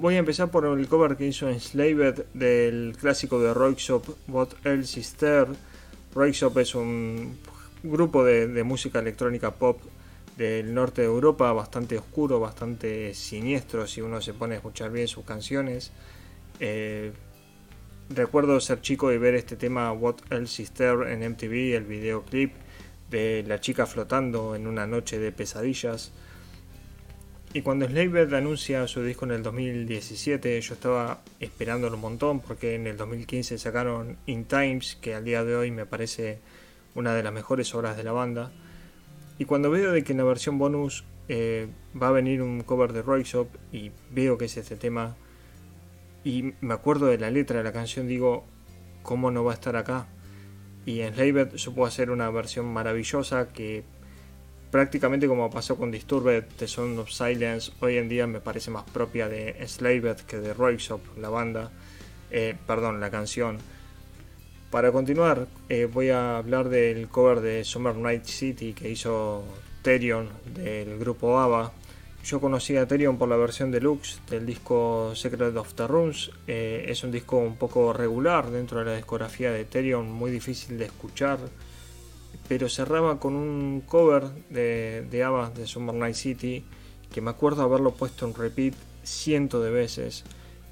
Voy a empezar por el cover que hizo Enslaved del clásico de Roixop, What Else Is There. Roixop es un grupo de, de música electrónica pop del norte de Europa, bastante oscuro, bastante siniestro si uno se pone a escuchar bien sus canciones. Eh, recuerdo ser chico y ver este tema What Else Is There en MTV, el videoclip de la chica flotando en una noche de pesadillas. Y cuando Slavebird anuncia su disco en el 2017, yo estaba esperándolo un montón porque en el 2015 sacaron In Times, que al día de hoy me parece una de las mejores obras de la banda. Y cuando veo de que en la versión bonus eh, va a venir un cover de Royce y veo que es este tema, y me acuerdo de la letra de la canción, digo, ¿cómo no va a estar acá? Y en Slaved supo hacer una versión maravillosa que prácticamente como pasó con Disturbed, The Sound of Silence, hoy en día me parece más propia de Slaved que de Roixop, la banda, eh, perdón, la canción. Para continuar, eh, voy a hablar del cover de Summer Night City que hizo Terion del grupo ABBA, yo conocí a Ethereum por la versión deluxe del disco Secret of the Runes. Eh, es un disco un poco regular dentro de la discografía de Ethereum, muy difícil de escuchar. Pero cerraba con un cover de, de ABBA de Summer Night City que me acuerdo haberlo puesto en repeat cientos de veces.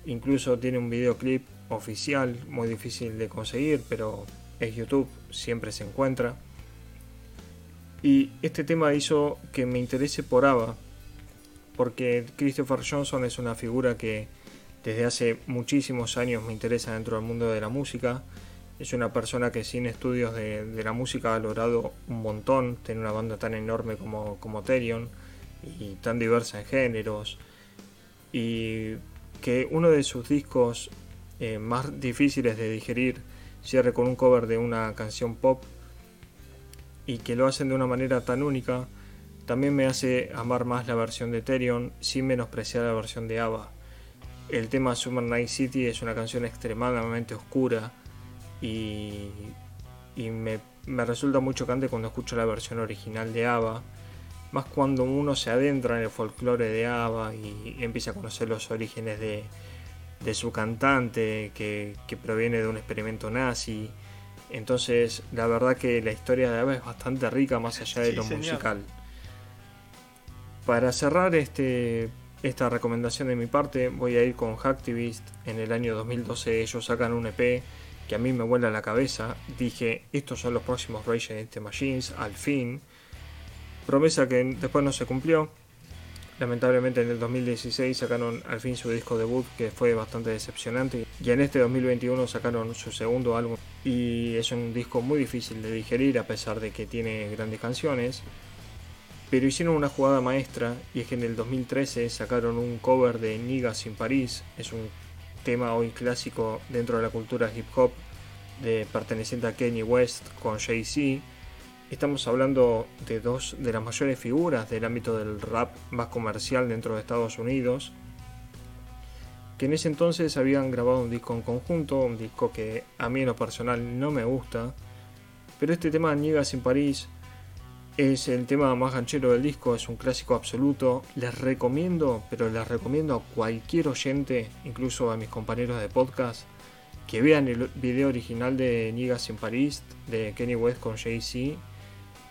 Incluso tiene un videoclip oficial, muy difícil de conseguir, pero es YouTube, siempre se encuentra. Y este tema hizo que me interese por ABBA porque Christopher Johnson es una figura que desde hace muchísimos años me interesa dentro del mundo de la música. Es una persona que sin estudios de, la música ha logrado un montón, tiene una banda tan enorme como, como y tan diversa en géneros. Y que uno de sus discos eh, más difíciles de digerir cierre con un cover de una canción pop y que lo hacen de una manera tan única también me hace amar más la versión de Therion sin menospreciar la versión de ABBA. El tema Summer Night City es una canción extremadamente oscura y, me, resulta muy chocante cuando escucho la versión original de ABBA, más cuando uno se adentra en el folclore de ABBA y empieza a conocer los orígenes de, de su cantante que, proviene de un experimento nazi. Entonces, la verdad que la historia de Ava es bastante rica más allá de lo musical. Para cerrar este, esta recomendación de mi parte, voy a ir con Hacktivist. En el año 2012 ellos sacan un EP que a mí me vuela la cabeza. Dije, estos son los próximos Rage Against the Machines, al fin. Promesa que después no se cumplió. Lamentablemente en el 2016 sacaron al fin su disco debut que fue bastante decepcionante y en este 2021 sacaron su segundo álbum y es un disco muy difícil de digerir a pesar de que tiene grandes canciones. Pero hicieron una jugada maestra y es que en el 2013 sacaron un cover de Niggas in Paris, es un tema hoy clásico dentro de la cultura hip hop de perteneciente a Kanye West con Jay-Z. Estamos hablando de dos de las mayores figuras del ámbito del rap más comercial dentro de Estados Unidos, que en ese entonces habían grabado un disco en conjunto, un disco que a mí en lo personal no me gusta, pero este tema Niegas en París es el tema más ganchero del disco, es un clásico absoluto, les recomiendo, pero les recomiendo a cualquier oyente, incluso a mis compañeros de podcast, que vean el video original de Niegas en París de Kenny West con Jay-Z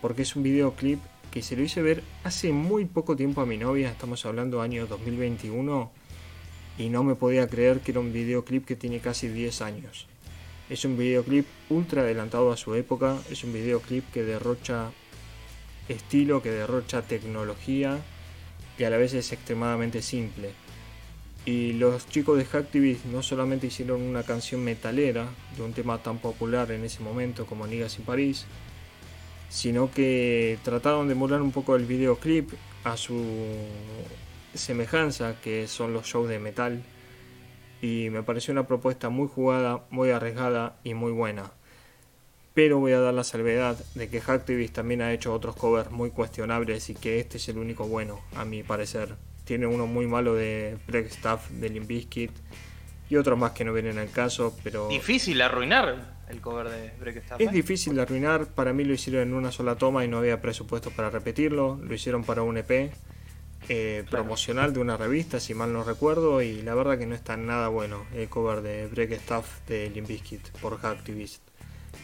porque es un videoclip que se lo hice ver hace muy poco tiempo a mi novia, estamos hablando año 2021, y no me podía creer que era un videoclip que tiene casi 10 años. Es un videoclip ultra adelantado a su época, es un videoclip que derrocha estilo, que derrocha tecnología y a la vez es extremadamente simple. Y los chicos de Hacktivist no solamente hicieron una canción metalera de un tema tan popular en ese momento como Niggas in París, sino que trataron de molar un poco el videoclip a su semejanza que son los shows de metal y me pareció una propuesta muy jugada, muy arriesgada y muy buena. Pero voy a dar la salvedad de que Hacktivist también ha hecho otros covers muy cuestionables y que este es el único bueno, a mi parecer. Tiene uno muy malo de Break Staff de Limp Bizkit y otros más que no vienen al caso, pero... Difícil arruinar el cover de Break Es ¿eh? difícil de arruinar, para mí lo hicieron en una sola toma y no había presupuesto para repetirlo, lo hicieron para un EP eh, promocional de una revista, si mal no recuerdo, y la verdad que no está nada bueno el cover de Break Stuff de Limp Bizkit por Hacktivist.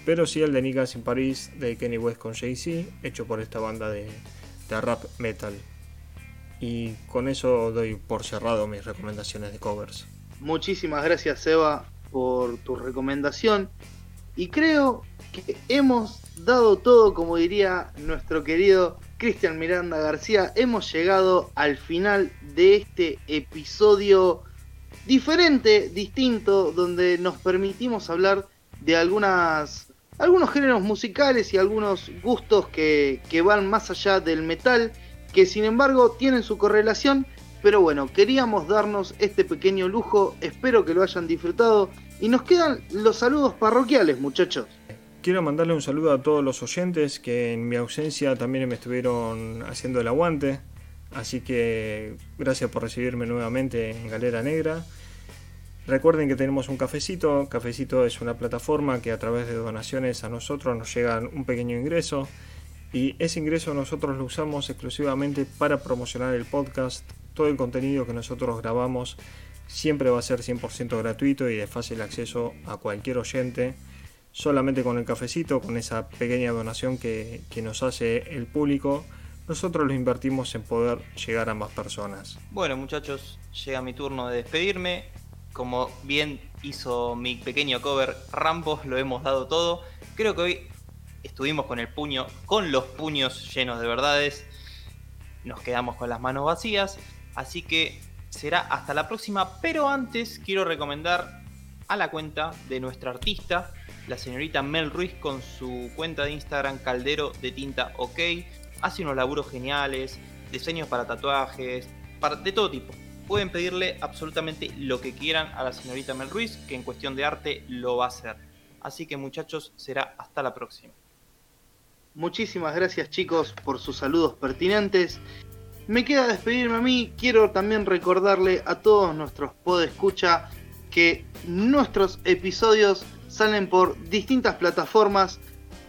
Pero sí el de Niggas in Paris de Kenny West con Jay-Z, hecho por esta banda de, de rap metal. Y con eso doy por cerrado mis recomendaciones de covers. Muchísimas gracias Seba por tu recomendación y creo que hemos dado todo, como diría nuestro querido Cristian Miranda García. Hemos llegado al final de este episodio diferente, distinto, donde nos permitimos hablar de algunas algunos géneros musicales y algunos gustos que, van más allá del metal, que sin embargo tienen su correlación. Pero bueno, queríamos darnos este pequeño lujo, espero que lo hayan disfrutado. Y nos quedan los saludos parroquiales, muchachos. Quiero mandarle un saludo a todos los oyentes que en mi ausencia también me estuvieron haciendo el aguante. Así que gracias por recibirme nuevamente en Galera Negra. Recuerden que tenemos un cafecito. Cafecito es una plataforma que a través de donaciones a nosotros nos llega un pequeño ingreso. Y ese ingreso nosotros lo usamos exclusivamente para promocionar el podcast. Todo el contenido que nosotros grabamos siempre va a ser 100% gratuito y de fácil acceso a cualquier oyente. Solamente con el cafecito, con esa pequeña donación que, nos hace el público, nosotros lo invertimos en poder llegar a más personas. Bueno muchachos, llega mi turno de despedirme. Como bien hizo mi pequeño cover Rambo, lo hemos dado todo. Creo que hoy estuvimos con el puño, con los puños llenos de verdades. Nos quedamos con las manos vacías. Así que será hasta la próxima, pero antes quiero recomendar a la cuenta de nuestra artista, la señorita Mel Ruiz con su cuenta de Instagram Caldero de Tinta OK. Hace unos laburos geniales, diseños para tatuajes, de todo tipo. Pueden pedirle absolutamente lo que quieran a la señorita Mel Ruiz, que en cuestión de arte lo va a hacer. Así que muchachos, será hasta la próxima. Muchísimas gracias chicos por sus saludos pertinentes me queda despedirme a mí. Quiero también recordarle a todos nuestros podescucha que nuestros episodios salen por distintas plataformas.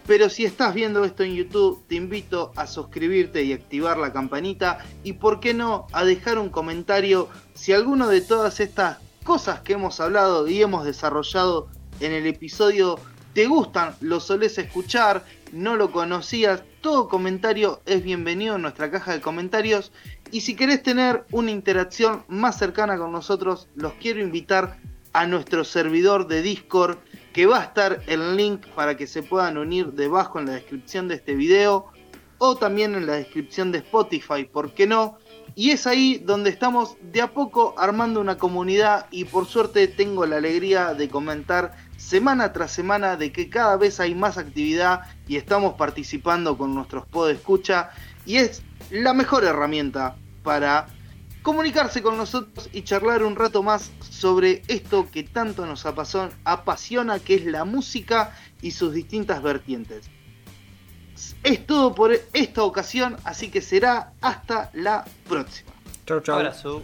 Pero si estás viendo esto en YouTube, te invito a suscribirte y activar la campanita. Y por qué no, a dejar un comentario si alguno de todas estas cosas que hemos hablado y hemos desarrollado en el episodio te gustan, lo solés escuchar, no lo conocías, todo comentario es bienvenido en nuestra caja de comentarios. Y si querés tener una interacción más cercana con nosotros, los quiero invitar a nuestro servidor de Discord, que va a estar el link para que se puedan unir debajo en la descripción de este video o también en la descripción de Spotify, ¿por qué no? Y es ahí donde estamos de a poco armando una comunidad y por suerte tengo la alegría de comentar semana tras semana de que cada vez hay más actividad y estamos participando con nuestros pod escucha y es la mejor herramienta para comunicarse con nosotros y charlar un rato más sobre esto que tanto nos apasiona, que es la música y sus distintas vertientes. Es todo por esta ocasión, así que será hasta la próxima. Chau, chau. Abrazo.